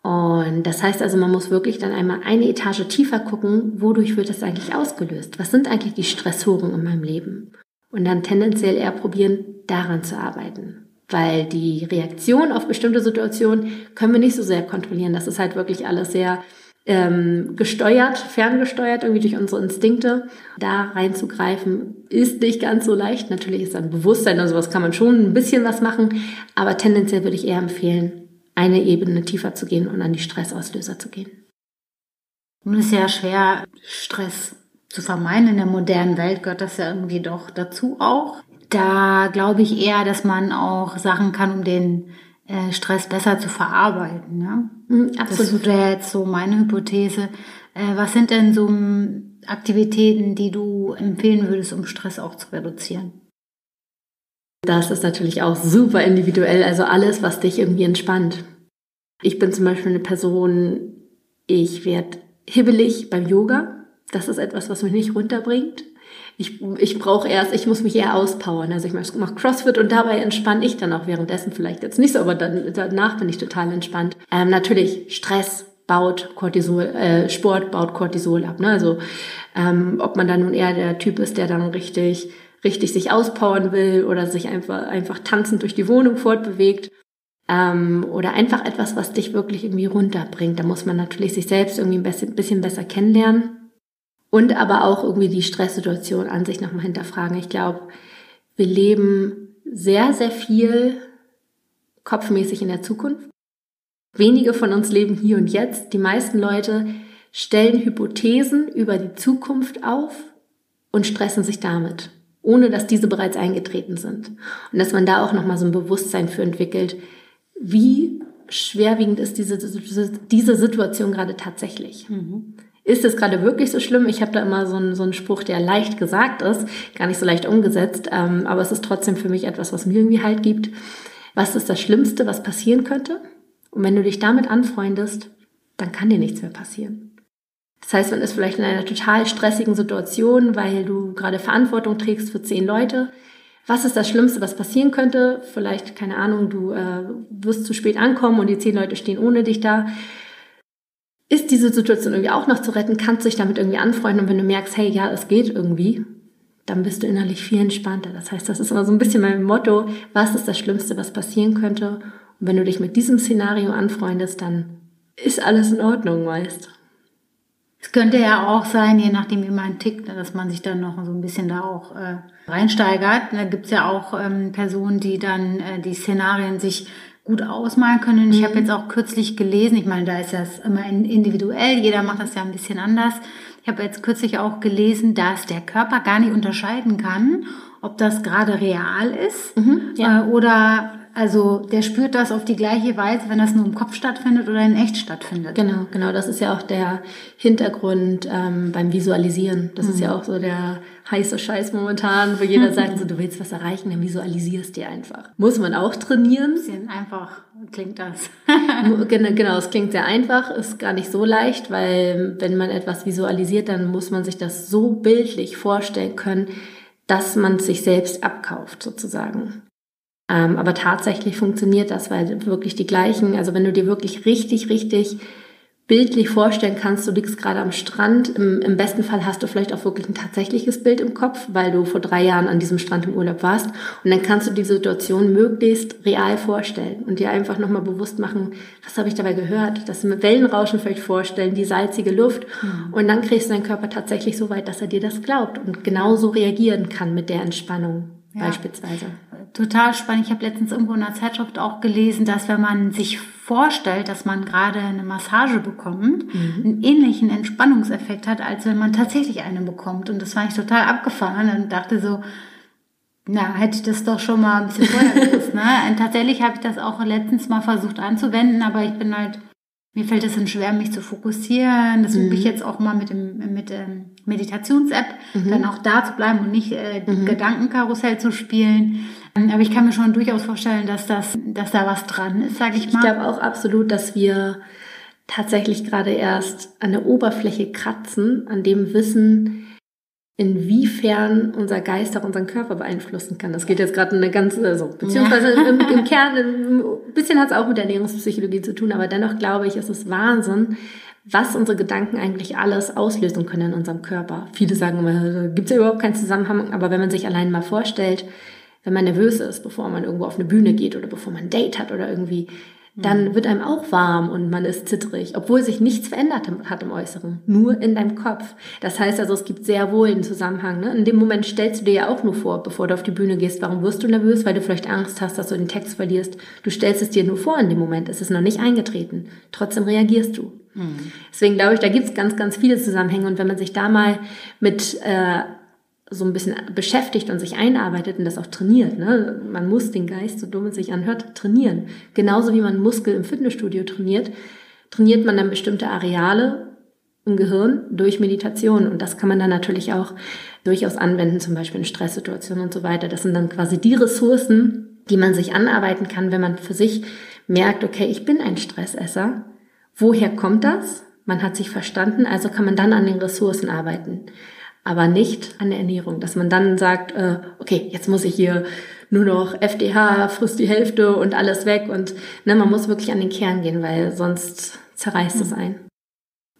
Speaker 1: Und das heißt also, man muss wirklich dann einmal eine Etage tiefer gucken, wodurch wird das eigentlich ausgelöst? Was sind eigentlich die Stressoren in meinem Leben? Und dann tendenziell eher probieren, daran zu arbeiten. Weil die Reaktion auf bestimmte Situationen können wir nicht so sehr kontrollieren. Das ist halt wirklich alles sehr ähm, gesteuert, ferngesteuert, irgendwie durch unsere Instinkte. Da reinzugreifen ist nicht ganz so leicht. Natürlich ist dann Bewusstsein und sowas kann man schon ein bisschen was machen, aber tendenziell würde ich eher empfehlen, eine Ebene tiefer zu gehen und an die Stressauslöser zu gehen.
Speaker 2: Nun ist ja schwer, Stress zu vermeiden. In der modernen Welt gehört das ja irgendwie doch dazu auch. da glaube ich eher, dass man auch Sachen kann, um den äh, Stress besser zu verarbeiten. Ne? Mhm, absolut. Das wäre jetzt so meine Hypothese. Äh, was sind denn so Aktivitäten, die du empfehlen würdest, um Stress auch zu reduzieren?
Speaker 1: Das ist natürlich auch super individuell, also alles, was dich irgendwie entspannt. Ich bin zum Beispiel eine Person, ich werde hibbelig beim Yoga. Das ist etwas, was mich nicht runterbringt. Ich, ich brauche erst, ich muss mich eher auspowern. Also ich mache CrossFit und dabei entspanne ich dann auch währenddessen vielleicht jetzt nicht so, aber dann, danach bin ich total entspannt. Ähm, natürlich Stress, baut Cortisol, äh, Sport baut Cortisol ab. Ne? Also ähm, ob man dann nun eher der Typ ist, der dann richtig, richtig sich auspowern will oder sich einfach, einfach tanzend durch die Wohnung fortbewegt. Ähm, oder einfach etwas, was dich wirklich irgendwie runterbringt. Da muss man natürlich sich selbst irgendwie ein bisschen, bisschen besser kennenlernen. Und aber auch irgendwie die Stresssituation an sich nochmal hinterfragen. Ich glaube, wir leben sehr, sehr viel kopfmäßig in der Zukunft. Wenige von uns leben hier und jetzt. Die meisten Leute stellen Hypothesen über die Zukunft auf und stressen sich damit, ohne dass diese bereits eingetreten sind. Und dass man da auch nochmal so ein Bewusstsein für entwickelt, wie schwerwiegend ist diese, diese Situation gerade tatsächlich. Mhm. Ist es gerade wirklich so schlimm? Ich habe da immer so einen, so einen Spruch, der leicht gesagt ist, gar nicht so leicht umgesetzt, ähm, aber es ist trotzdem für mich etwas, was mir irgendwie halt gibt. Was ist das Schlimmste, was passieren könnte? Und wenn du dich damit anfreundest, dann kann dir nichts mehr passieren. Das heißt, man ist vielleicht in einer total stressigen Situation, weil du gerade Verantwortung trägst für zehn Leute. Was ist das Schlimmste, was passieren könnte? Vielleicht, keine Ahnung, du äh, wirst zu spät ankommen und die zehn Leute stehen ohne dich da. Ist diese Situation irgendwie auch noch zu retten? Kannst du dich damit irgendwie anfreunden? Und wenn du merkst, hey, ja, es geht irgendwie, dann bist du innerlich viel entspannter. Das heißt, das ist immer so ein bisschen mein Motto. Was ist das Schlimmste, was passieren könnte? Und wenn du dich mit diesem Szenario anfreundest, dann ist alles in Ordnung meist.
Speaker 2: Es könnte ja auch sein, je nachdem wie man tickt, dass man sich dann noch so ein bisschen da auch äh, reinsteigert. Da gibt's ja auch ähm, Personen, die dann äh, die Szenarien sich gut ausmalen können. Und ich habe mhm. jetzt auch kürzlich gelesen, ich meine, da ist das immer individuell, jeder macht das ja ein bisschen anders. Ich habe jetzt kürzlich auch gelesen, dass der Körper gar nicht unterscheiden kann, ob das gerade real ist mhm, ja. äh, oder also der spürt das auf die gleiche Weise, wenn das nur im Kopf stattfindet oder in echt stattfindet.
Speaker 1: Genau, genau. Das ist ja auch der Hintergrund ähm, beim Visualisieren. Das mhm. ist ja auch so der heiße Scheiß momentan, wo jeder sagt, so, du willst was erreichen, dann visualisierst dir einfach. Muss man auch trainieren.
Speaker 2: Bisschen einfach klingt das.
Speaker 1: genau, es klingt sehr einfach, ist gar nicht so leicht, weil wenn man etwas visualisiert, dann muss man sich das so bildlich vorstellen können, dass man es sich selbst abkauft sozusagen. Ähm, aber tatsächlich funktioniert das, weil wirklich die gleichen, also wenn du dir wirklich richtig, richtig bildlich vorstellen kannst, du liegst gerade am Strand, im, im, besten Fall hast du vielleicht auch wirklich ein tatsächliches Bild im Kopf, weil du vor drei Jahren an diesem Strand im Urlaub warst. Und dann kannst du die Situation möglichst real vorstellen und dir einfach nochmal bewusst machen, was habe ich dabei gehört, das mit Wellenrauschen vielleicht vorstellen, die salzige Luft. Mhm. und dann kriegst du deinen Körper tatsächlich so weit, dass er dir das glaubt und genauso reagieren kann mit der Entspannung ja. beispielsweise
Speaker 2: total spannend. Ich habe letztens irgendwo in einer Zeitschrift auch gelesen, dass wenn man sich vorstellt, dass man gerade eine Massage bekommt, mhm. einen ähnlichen Entspannungseffekt hat, als wenn man tatsächlich eine bekommt. Und das fand ich total abgefahren und dachte so, na, hätte ich das doch schon mal ein bisschen vorher gewusst. Ne? Und tatsächlich habe ich das auch letztens mal versucht anzuwenden, aber ich bin halt mir fällt es dann schwer, mich zu fokussieren. Das mhm. ich jetzt auch mal mit dem mit ähm, Meditations-App, mhm. dann auch da zu bleiben und nicht äh, mhm. Gedankenkarussell zu spielen. Ähm, aber ich kann mir schon durchaus vorstellen, dass das, dass da was dran ist, sage ich mal.
Speaker 1: Ich glaube auch absolut, dass wir tatsächlich gerade erst an der Oberfläche kratzen, an dem Wissen, inwiefern unser Geist auch unseren Körper beeinflussen kann. Das geht jetzt gerade eine ganze, also, beziehungsweise im, im, Kern, ein bisschen hat es auch mit Ernährungspsychologie zu tun, aber dennoch glaube ich, ist es Wahnsinn, was unsere Gedanken eigentlich alles auslösen können in unserem Körper. Viele sagen immer, da gibt es ja überhaupt keinen Zusammenhang, aber wenn man sich allein mal vorstellt, wenn man nervös ist, bevor man irgendwo auf eine Bühne geht oder bevor man ein Date hat oder irgendwie, dann mhm. wird einem auch warm und man ist zittrig, obwohl sich nichts verändert hat im Äußeren, nur in deinem Kopf. Das heißt also, es gibt sehr wohl einen Zusammenhang. Ne? In dem Moment stellst du dir ja auch nur vor, bevor du auf die Bühne gehst, warum wirst du nervös, weil du vielleicht Angst hast, dass du den Text verlierst. Du stellst es dir nur vor in dem Moment, es ist noch nicht eingetreten. Trotzdem reagierst du. Mhm. Deswegen glaube ich, da gibt es ganz, ganz viele Zusammenhänge und wenn man sich da mal mit äh, so ein bisschen beschäftigt und sich einarbeitet und das auch trainiert. Ne? Man muss den Geist, so dumm es sich anhört, trainieren. Genauso wie man Muskel im Fitnessstudio trainiert, trainiert man dann bestimmte Areale im Gehirn durch Meditation. Und das kann man dann natürlich auch durchaus anwenden, zum Beispiel in Stresssituationen und so weiter. Das sind dann quasi die Ressourcen, die man sich anarbeiten kann, wenn man für sich merkt, okay, ich bin ein Stressesser. Woher kommt das? Man hat sich verstanden, also kann man dann an den Ressourcen arbeiten aber nicht an der Ernährung. Dass man dann sagt, äh, okay, jetzt muss ich hier nur noch FDH, frisst die Hälfte und alles weg. Und ne, man muss wirklich an den Kern gehen, weil sonst zerreißt es ein.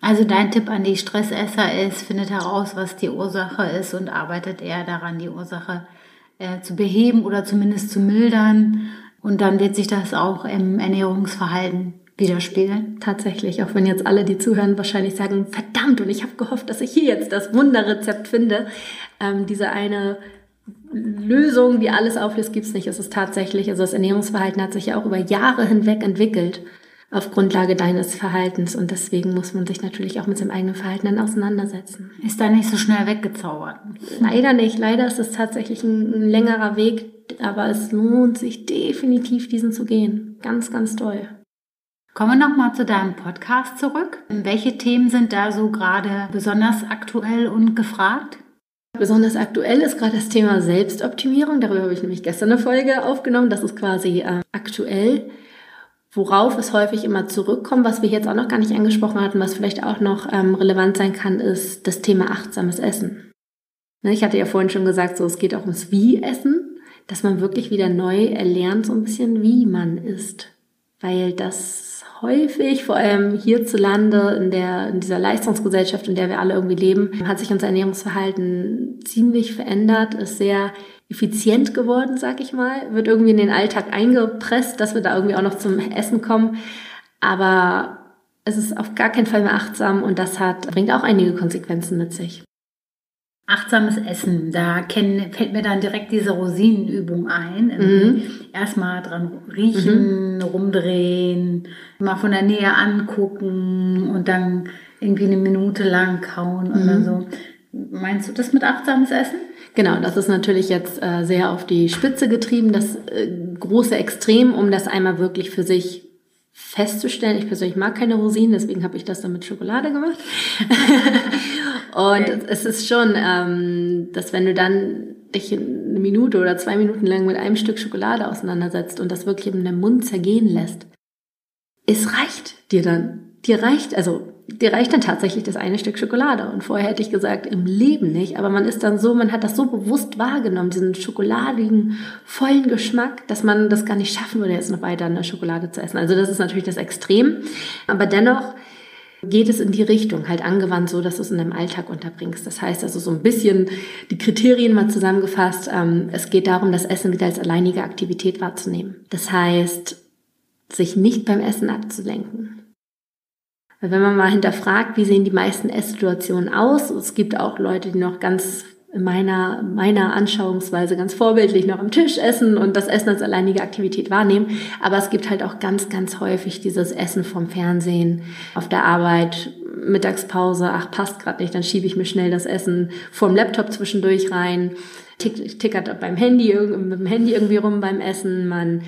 Speaker 2: Also dein Tipp an die Stressesser ist, findet heraus, was die Ursache ist und arbeitet eher daran, die Ursache äh, zu beheben oder zumindest zu mildern. Und dann wird sich das auch im Ernährungsverhalten widerspiegeln.
Speaker 1: Tatsächlich, auch wenn jetzt alle, die zuhören, wahrscheinlich sagen, verdammt, und ich habe gehofft, dass ich hier jetzt das Wunderrezept finde. Ähm, diese eine Lösung, die alles auflöst, gibt's nicht. Es ist tatsächlich, also das Ernährungsverhalten hat sich ja auch über Jahre hinweg entwickelt auf Grundlage deines Verhaltens und deswegen muss man sich natürlich auch mit seinem eigenen Verhalten dann auseinandersetzen.
Speaker 2: Ist da nicht so schnell weggezaubert?
Speaker 1: Leider nicht. Leider ist es tatsächlich ein, ein längerer Weg, aber es lohnt sich definitiv, diesen zu gehen. Ganz, ganz toll.
Speaker 2: Kommen wir nochmal zu deinem Podcast zurück. Welche Themen sind da so gerade besonders aktuell und gefragt?
Speaker 1: Besonders aktuell ist gerade das Thema Selbstoptimierung. Darüber habe ich nämlich gestern eine Folge aufgenommen. Das ist quasi äh, aktuell. Worauf es häufig immer zurückkommt, was wir jetzt auch noch gar nicht angesprochen hatten, was vielleicht auch noch ähm, relevant sein kann, ist das Thema achtsames Essen. Ne, ich hatte ja vorhin schon gesagt, so es geht auch ums Wie-Essen, dass man wirklich wieder neu erlernt, so ein bisschen, wie man isst. Weil das häufig, vor allem hierzulande in, der, in dieser Leistungsgesellschaft, in der wir alle irgendwie leben, hat sich unser Ernährungsverhalten ziemlich verändert, ist sehr effizient geworden, sag ich mal, wird irgendwie in den Alltag eingepresst, dass wir da irgendwie auch noch zum Essen kommen. Aber es ist auf gar keinen Fall mehr achtsam und das hat, bringt auch einige Konsequenzen mit sich.
Speaker 2: Achtsames Essen, da kenn, fällt mir dann direkt diese Rosinenübung ein. Mhm. Erstmal dran riechen, mhm. rumdrehen, mal von der Nähe angucken und dann irgendwie eine Minute lang kauen mhm. oder so. Meinst du das mit achtsames Essen?
Speaker 1: Genau, das ist natürlich jetzt äh, sehr auf die Spitze getrieben, das äh, große Extrem, um das einmal wirklich für sich festzustellen. Ich persönlich mag keine Rosinen, deswegen habe ich das dann mit Schokolade gemacht. und okay. es ist schon, ähm, dass wenn du dann dich eine Minute oder zwei Minuten lang mit einem Stück Schokolade auseinandersetzt und das wirklich in deinem Mund zergehen lässt, es reicht dir dann. Dir reicht, also dir reicht dann tatsächlich das eine Stück Schokolade. Und vorher hätte ich gesagt, im Leben nicht. Aber man ist dann so, man hat das so bewusst wahrgenommen, diesen schokoladigen, vollen Geschmack, dass man das gar nicht schaffen würde, jetzt noch weiter eine Schokolade zu essen. Also das ist natürlich das Extrem. Aber dennoch geht es in die Richtung, halt angewandt so, dass du es in deinem Alltag unterbringst. Das heißt also so ein bisschen die Kriterien mal zusammengefasst. Ähm, es geht darum, das Essen wieder als alleinige Aktivität wahrzunehmen. Das heißt, sich nicht beim Essen abzulenken weil wenn man mal hinterfragt, wie sehen die meisten Esssituationen aus, es gibt auch Leute, die noch ganz in meiner, meiner Anschauungsweise ganz vorbildlich noch am Tisch essen und das Essen als alleinige Aktivität wahrnehmen. Aber es gibt halt auch ganz, ganz häufig dieses Essen vom Fernsehen, auf der Arbeit, Mittagspause, ach, passt gerade nicht, dann schiebe ich mir schnell das Essen vorm Laptop zwischendurch rein, tick, tickert beim Handy, mit dem Handy irgendwie rum beim Essen, man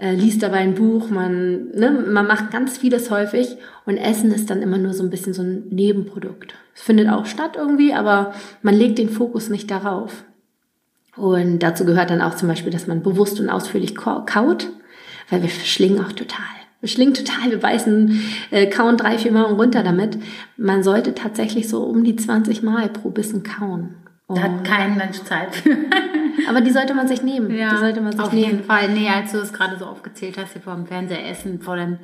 Speaker 1: äh, liest dabei ein Buch, man, ne, man macht ganz vieles häufig und Essen ist dann immer nur so ein bisschen so ein Nebenprodukt. Es findet auch statt irgendwie, aber man legt den Fokus nicht darauf. Und dazu gehört dann auch zum Beispiel, dass man bewusst und ausführlich kaut, weil wir verschlingen auch total. Wir schlingen total, wir beißen, äh, kauen drei, vier Mal runter damit. Man sollte tatsächlich so um die 20 Mal pro Bissen kauen.
Speaker 2: Da hat kein Mensch Zeit für.
Speaker 1: Aber die sollte man sich nehmen. Ja, die sollte man sich
Speaker 2: auf nehmen. jeden Fall. Nee, als du es gerade so aufgezählt hast, hier vor dem Fernseher essen, vor dem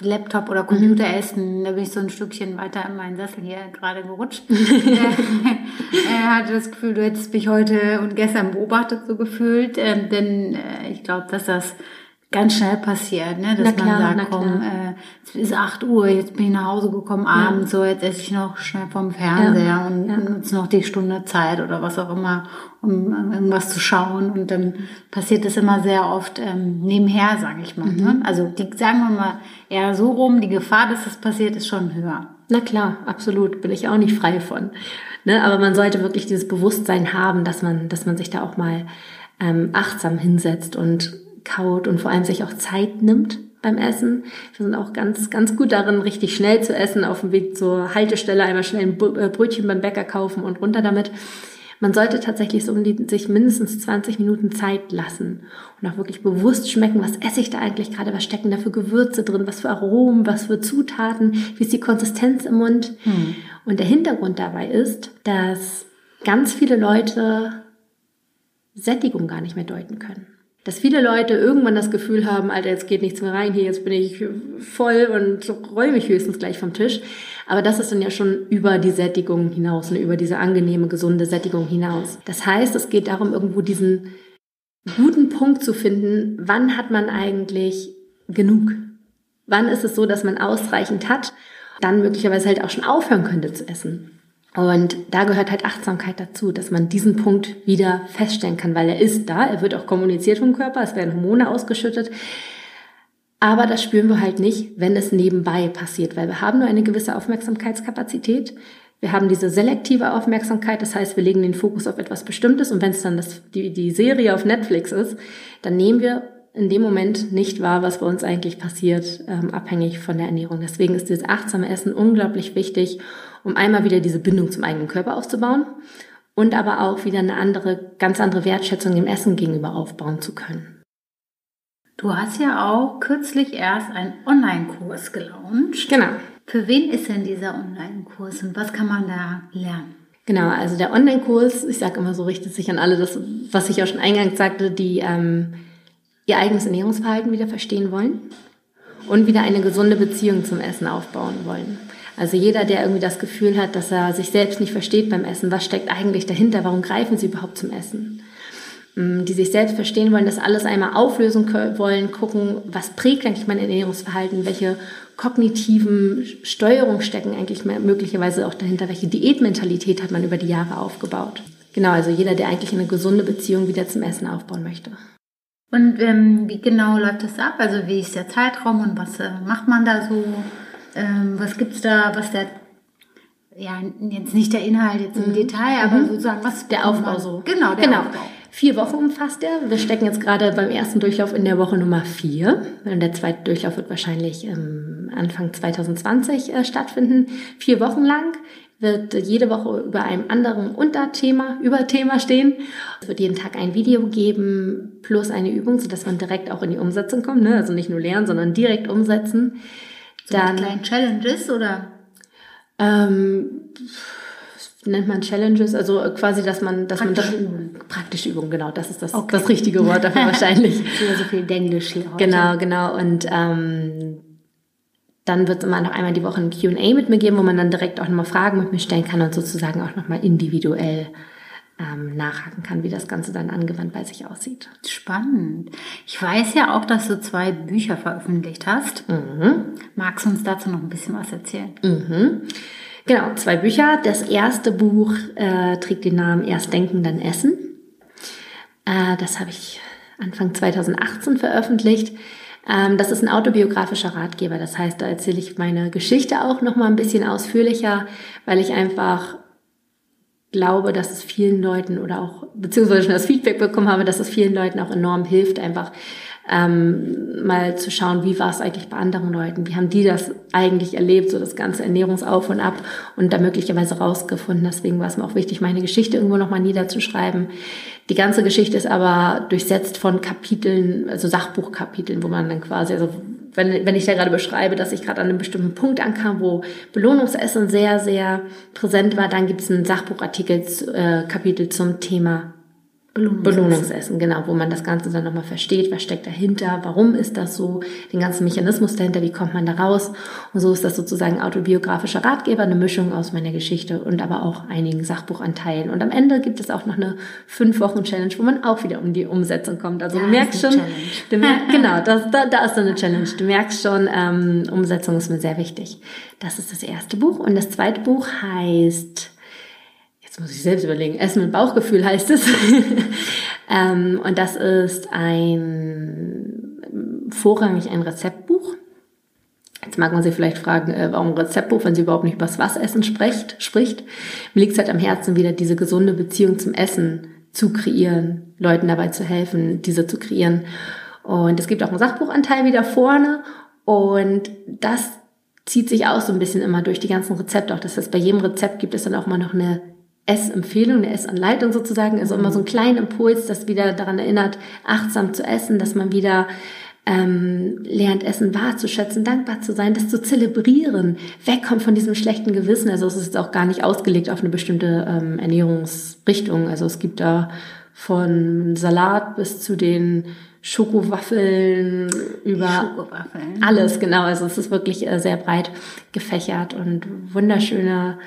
Speaker 2: Laptop oder Computer mhm. essen, da bin ich so ein Stückchen weiter in meinen Sessel hier gerade gerutscht. er hatte das Gefühl, du hättest mich heute und gestern beobachtet, so gefühlt. Ähm, denn äh, ich glaube, dass das ganz schnell passiert, ne? dass klar, man sagt, komm, äh, es ist 8 Uhr, jetzt bin ich nach Hause gekommen, abends, ja. so jetzt esse ich noch schnell vom Fernseher ja. und ja. nutze noch die Stunde Zeit oder was auch immer, um irgendwas zu schauen. Und dann passiert das immer sehr oft ähm, nebenher, sage ich mal. Ne? Mhm. Ne? Also die, sagen wir mal eher so rum, die Gefahr, dass das passiert, ist schon höher.
Speaker 1: Na klar, absolut, bin ich auch nicht frei von. Ne? Aber man sollte wirklich dieses Bewusstsein haben, dass man, dass man sich da auch mal ähm, achtsam hinsetzt und kaut und vor allem sich auch Zeit nimmt beim Essen. Wir sind auch ganz, ganz gut darin, richtig schnell zu essen, auf dem Weg zur Haltestelle einmal schnell ein äh, Brötchen beim Bäcker kaufen und runter damit. Man sollte tatsächlich so um die, sich mindestens 20 Minuten Zeit lassen und auch wirklich bewusst schmecken, was esse ich da eigentlich gerade, was stecken da für Gewürze drin, was für Aromen, was für Zutaten, wie ist die Konsistenz im Mund. Hm. Und der Hintergrund dabei ist, dass ganz viele Leute Sättigung gar nicht mehr deuten können. Dass viele Leute irgendwann das Gefühl haben, Alter, jetzt geht nichts mehr rein, hier, jetzt bin ich voll und roll mich höchstens gleich vom Tisch. Aber das ist dann ja schon über die Sättigung hinaus, ne, über diese angenehme, gesunde Sättigung hinaus. Das heißt, es geht darum, irgendwo diesen guten Punkt zu finden, wann hat man eigentlich genug? Wann ist es so, dass man ausreichend hat, dann möglicherweise halt auch schon aufhören könnte zu essen? Und da gehört halt Achtsamkeit dazu, dass man diesen Punkt wieder feststellen kann, weil er ist da, er wird auch kommuniziert vom Körper, es werden Hormone ausgeschüttet. Aber das spüren wir halt nicht, wenn es nebenbei passiert, weil wir haben nur eine gewisse Aufmerksamkeitskapazität. Wir haben diese selektive Aufmerksamkeit, das heißt, wir legen den Fokus auf etwas Bestimmtes und wenn es dann das, die, die Serie auf Netflix ist, dann nehmen wir in dem Moment nicht wahr, was bei uns eigentlich passiert, ähm, abhängig von der Ernährung. Deswegen ist dieses achtsame Essen unglaublich wichtig um einmal wieder diese Bindung zum eigenen Körper aufzubauen und aber auch wieder eine andere, ganz andere Wertschätzung dem Essen gegenüber aufbauen zu können.
Speaker 2: Du hast ja auch kürzlich erst einen Online-Kurs gelauncht.
Speaker 1: Genau.
Speaker 2: Für wen ist denn dieser Online-Kurs und was kann man da lernen?
Speaker 1: Genau, also der Online-Kurs, ich sage immer so, richtet sich an alle, das, was ich auch schon eingangs sagte, die ähm, ihr eigenes Ernährungsverhalten wieder verstehen wollen und wieder eine gesunde Beziehung zum Essen aufbauen wollen. Also jeder, der irgendwie das Gefühl hat, dass er sich selbst nicht versteht beim Essen, was steckt eigentlich dahinter, warum greifen sie überhaupt zum Essen? Mm, die sich selbst verstehen wollen, das alles einmal auflösen wollen, gucken, was prägt eigentlich mein Ernährungsverhalten, welche kognitiven Steuerungen stecken eigentlich möglicherweise auch dahinter, welche Diätmentalität hat man über die Jahre aufgebaut. Genau, also jeder, der eigentlich eine gesunde Beziehung wieder zum Essen aufbauen möchte.
Speaker 2: Und ähm, wie genau läuft das ab? Also wie ist der Zeitraum und was äh, macht man da so? Ähm, was gibt's da, was der, ja, jetzt nicht der Inhalt jetzt im mhm. Detail, aber mhm. sozusagen, was
Speaker 1: der Aufbau so.
Speaker 2: Genau, der genau. Aufbau.
Speaker 1: Vier Wochen umfasst er. Wir stecken jetzt gerade beim ersten Durchlauf in der Woche Nummer vier. Der zweite Durchlauf wird wahrscheinlich ähm, Anfang 2020 äh, stattfinden. Vier Wochen lang wird jede Woche über einem anderen Unterthema, Überthema stehen. Es wird jeden Tag ein Video geben plus eine Übung, sodass man direkt auch in die Umsetzung kommt. Ne? Also nicht nur lernen, sondern direkt umsetzen.
Speaker 2: So dann kleinen Challenges oder?
Speaker 1: Ähm, nennt man Challenges, also quasi, dass man, dass
Speaker 2: praktische
Speaker 1: man
Speaker 2: Übungen.
Speaker 1: praktische Übungen, genau, das ist das, okay. das richtige Wort dafür wahrscheinlich.
Speaker 2: so viel Englisch hier
Speaker 1: heute. Genau, genau und ähm, dann wird es immer noch einmal die Woche ein Q&A mit mir geben, wo man dann direkt auch nochmal Fragen mit mir stellen kann und sozusagen auch nochmal individuell ähm, nachhaken kann, wie das Ganze dann angewandt bei sich aussieht.
Speaker 2: Spannend. Ich weiß ja auch, dass du zwei Bücher veröffentlicht hast. Mhm. Magst du uns dazu noch ein bisschen was erzählen?
Speaker 1: Mhm. Genau, zwei Bücher. Das erste Buch äh, trägt den Namen Erst Denken, dann Essen. Äh, das habe ich Anfang 2018 veröffentlicht. Ähm, das ist ein autobiografischer Ratgeber. Das heißt, da erzähle ich meine Geschichte auch noch mal ein bisschen ausführlicher, weil ich einfach glaube, dass es vielen Leuten oder auch, beziehungsweise schon das Feedback bekommen habe, dass es vielen Leuten auch enorm hilft, einfach ähm, mal zu schauen, wie war es eigentlich bei anderen Leuten, wie haben die das eigentlich erlebt, so das ganze Ernährungsauf und ab und da möglicherweise rausgefunden. Deswegen war es mir auch wichtig, meine Geschichte irgendwo nochmal niederzuschreiben. Die ganze Geschichte ist aber durchsetzt von Kapiteln, also Sachbuchkapiteln, wo man dann quasi, also wenn, wenn ich da gerade beschreibe, dass ich gerade an einem bestimmten Punkt ankam, wo Belohnungsessen sehr, sehr präsent war, dann gibt es einen Sachbuchartikel, äh, Kapitel zum Thema Belohnungsessen. Belohnungsessen, genau, wo man das Ganze dann nochmal versteht, was steckt dahinter, warum ist das so, den ganzen Mechanismus dahinter, wie kommt man da raus. Und so ist das sozusagen autobiografischer Ratgeber, eine Mischung aus meiner Geschichte und aber auch einigen Sachbuchanteilen. Und am Ende gibt es auch noch eine fünf Wochen Challenge, wo man auch wieder um die Umsetzung kommt. Also du merkst schon, du merkst, genau, das, da, da ist so eine Challenge. Du merkst schon, ähm, Umsetzung ist mir sehr wichtig. Das ist das erste Buch. Und das zweite Buch heißt jetzt muss ich selbst überlegen, Essen mit Bauchgefühl heißt es. ähm, und das ist ein vorrangig ein Rezeptbuch Jetzt mag man sich vielleicht fragen, äh, warum Rezeptbuch, wenn sie überhaupt nicht über das Wassessen spricht. spricht. Mir liegt es halt am Herzen, wieder diese gesunde Beziehung zum Essen zu kreieren, Leuten dabei zu helfen, diese zu kreieren. Und es gibt auch einen Sachbuchanteil wieder vorne und das zieht sich auch so ein bisschen immer durch die ganzen Rezepte. Auch das heißt, bei jedem Rezept gibt es dann auch mal noch eine Essempfehlung, eine Essanleitung sozusagen. Also immer so einen kleinen Impuls, das wieder daran erinnert, achtsam zu essen, dass man wieder ähm, lernt, Essen wahrzuschätzen, dankbar zu sein, das zu zelebrieren, wegkommt von diesem schlechten Gewissen. Also es ist auch gar nicht ausgelegt auf eine bestimmte ähm, Ernährungsrichtung. Also es gibt da von Salat bis zu den Schokowaffeln über Schokowaffeln. alles, genau. Also es ist wirklich äh, sehr breit gefächert und wunderschöne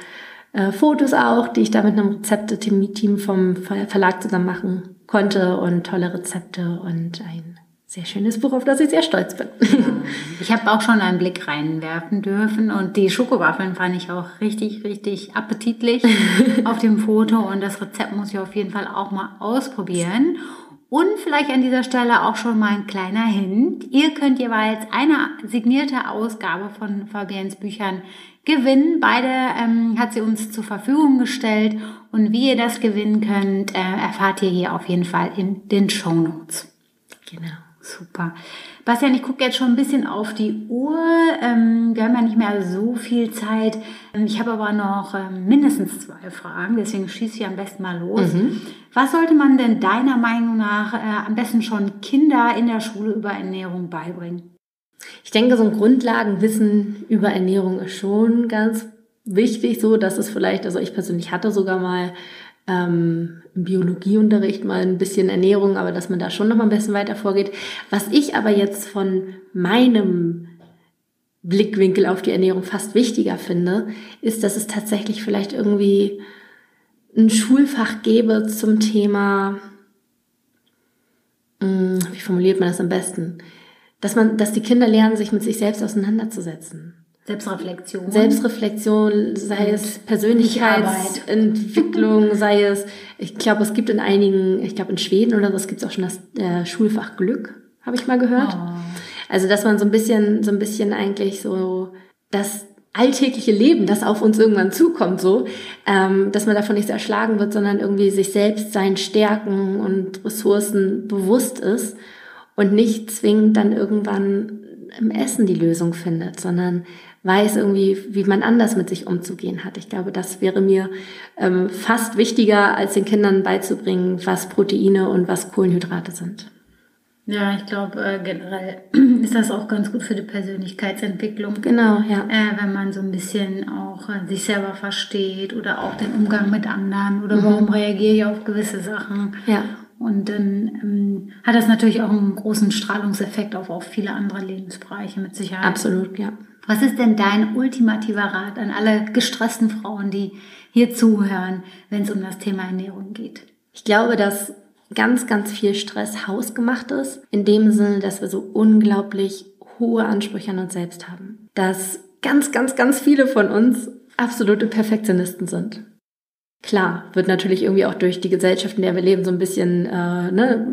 Speaker 1: äh, Fotos auch, die ich da mit einem Rezepte-Team vom Verlag zusammen machen konnte und tolle Rezepte und ein sehr schönes Buch, auf das ich sehr stolz bin. Ja.
Speaker 2: Ich habe auch schon einen Blick reinwerfen dürfen und die Schokowaffeln fand ich auch richtig, richtig appetitlich auf dem Foto und das Rezept muss ich auf jeden Fall auch mal ausprobieren. Und vielleicht an dieser Stelle auch schon mal ein kleiner Hint. Ihr könnt jeweils eine signierte Ausgabe von Fabiens Büchern gewinnen. Beide ähm, hat sie uns zur Verfügung gestellt. Und wie ihr das gewinnen könnt, äh, erfahrt ihr hier auf jeden Fall in den Show Notes. Genau. Super. Bastian, ich gucke jetzt schon ein bisschen auf die Uhr. Ähm, wir haben ja nicht mehr so viel Zeit. Ähm, ich habe aber noch ähm, mindestens zwei Fragen, deswegen schieße ich am besten mal los. Mhm. Was sollte man denn deiner Meinung nach äh, am besten schon Kinder in der Schule über Ernährung beibringen?
Speaker 1: Ich denke, so ein Grundlagenwissen über Ernährung ist schon ganz wichtig, so dass es vielleicht, also ich persönlich hatte sogar mal ähm, im Biologieunterricht mal ein bisschen Ernährung, aber dass man da schon noch mal ein bisschen weiter vorgeht. Was ich aber jetzt von meinem Blickwinkel auf die Ernährung fast wichtiger finde, ist, dass es tatsächlich vielleicht irgendwie ein Schulfach gäbe zum Thema, hm, wie formuliert man das am besten? Dass man, dass die Kinder lernen, sich mit sich selbst auseinanderzusetzen.
Speaker 2: Selbstreflexion.
Speaker 1: Selbstreflexion, sei es Persönlichkeitsentwicklung, sei es, ich glaube, es gibt in einigen, ich glaube in Schweden oder so, es gibt auch schon das äh, Schulfach Glück, habe ich mal gehört. Oh. Also, dass man so ein bisschen, so ein bisschen eigentlich so das alltägliche Leben, das auf uns irgendwann zukommt, so, ähm, dass man davon nicht so erschlagen wird, sondern irgendwie sich selbst seinen Stärken und Ressourcen bewusst ist und nicht zwingend dann irgendwann im Essen die Lösung findet, sondern weiß irgendwie, wie man anders mit sich umzugehen hat. Ich glaube, das wäre mir ähm, fast wichtiger, als den Kindern beizubringen, was Proteine und was Kohlenhydrate sind.
Speaker 2: Ja, ich glaube, äh, generell ist das auch ganz gut für die Persönlichkeitsentwicklung.
Speaker 1: Genau, ja.
Speaker 2: Äh, wenn man so ein bisschen auch äh, sich selber versteht oder auch den Umgang mit anderen oder mhm. warum reagiere ich auf gewisse Sachen.
Speaker 1: Ja.
Speaker 2: Und dann ähm, hat das natürlich auch einen großen Strahlungseffekt auf, auf viele andere Lebensbereiche mit Sicherheit.
Speaker 1: Absolut, ja.
Speaker 2: Was ist denn dein ultimativer Rat an alle gestressten Frauen, die hier zuhören, wenn es um das Thema Ernährung geht?
Speaker 1: Ich glaube, dass ganz, ganz viel Stress hausgemacht ist, in dem Sinne, dass wir so unglaublich hohe Ansprüche an uns selbst haben. Dass ganz, ganz, ganz viele von uns absolute Perfektionisten sind. Klar, wird natürlich irgendwie auch durch die Gesellschaft, in der wir leben, so ein bisschen äh, ne,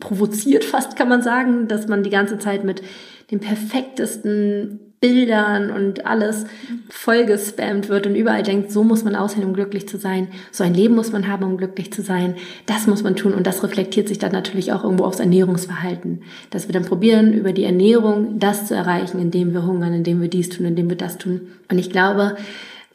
Speaker 1: provoziert fast, kann man sagen, dass man die ganze Zeit mit den perfektesten Bildern und alles vollgespammt wird und überall denkt, so muss man aussehen, um glücklich zu sein. So ein Leben muss man haben, um glücklich zu sein. Das muss man tun und das reflektiert sich dann natürlich auch irgendwo aufs Ernährungsverhalten. Dass wir dann probieren, über die Ernährung das zu erreichen, indem wir hungern, indem wir dies tun, indem wir das tun. Und ich glaube,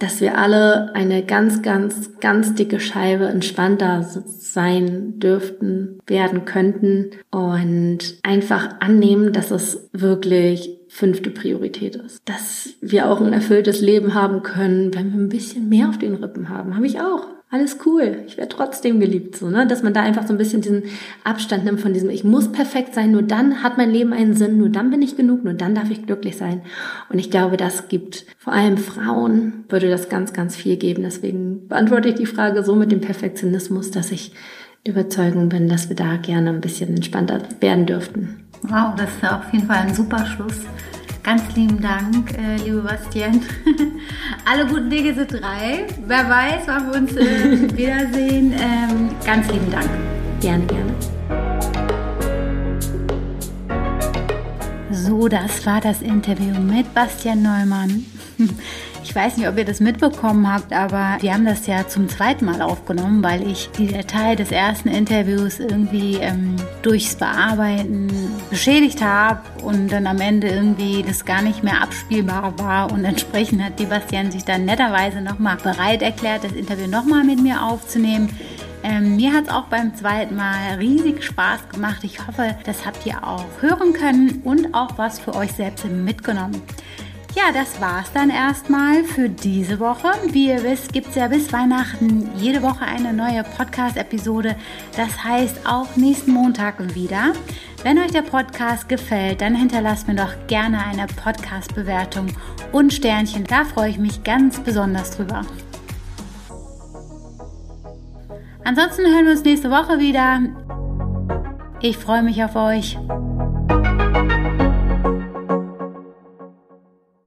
Speaker 1: dass wir alle eine ganz, ganz, ganz dicke Scheibe entspannter sein dürften, werden könnten und einfach annehmen, dass es wirklich fünfte Priorität ist. Dass wir auch ein erfülltes Leben haben können, wenn wir ein bisschen mehr auf den Rippen haben. Habe ich auch. Alles cool. Ich werde trotzdem geliebt, so, ne? Dass man da einfach so ein bisschen diesen Abstand nimmt von diesem, ich muss perfekt sein, nur dann hat mein Leben einen Sinn, nur dann bin ich genug, nur dann darf ich glücklich sein. Und ich glaube, das gibt vor allem Frauen, würde das ganz, ganz viel geben. Deswegen beantworte ich die Frage so mit dem Perfektionismus, dass ich der bin, dass wir da gerne ein bisschen entspannter werden dürften.
Speaker 2: Wow, das ist auf jeden Fall ein super Schluss. Ganz lieben Dank, äh, liebe Bastian. Alle guten Dinge sind drei. Wer weiß, wann wir uns äh, wiedersehen. Ähm, ganz lieben Dank.
Speaker 1: Gerne, gerne.
Speaker 2: So, das war das Interview mit Bastian Neumann. Ich weiß nicht, ob ihr das mitbekommen habt, aber wir haben das ja zum zweiten Mal aufgenommen, weil ich die Datei des ersten Interviews irgendwie ähm, durchs Bearbeiten beschädigt habe und dann am Ende irgendwie das gar nicht mehr abspielbar war und entsprechend hat die Bastian sich dann netterweise nochmal bereit erklärt, das Interview nochmal mit mir aufzunehmen. Ähm, mir hat es auch beim zweiten Mal riesig Spaß gemacht. Ich hoffe, das habt ihr auch hören können und auch was für euch selbst mitgenommen. Ja, das war's dann erstmal für diese Woche. Wie ihr wisst, gibt es ja bis Weihnachten jede Woche eine neue Podcast-Episode. Das heißt auch nächsten Montag wieder. Wenn euch der Podcast gefällt, dann hinterlasst mir doch gerne eine Podcast-Bewertung und Sternchen. Da freue ich mich ganz besonders drüber. Ansonsten hören wir uns nächste Woche wieder. Ich freue mich auf euch.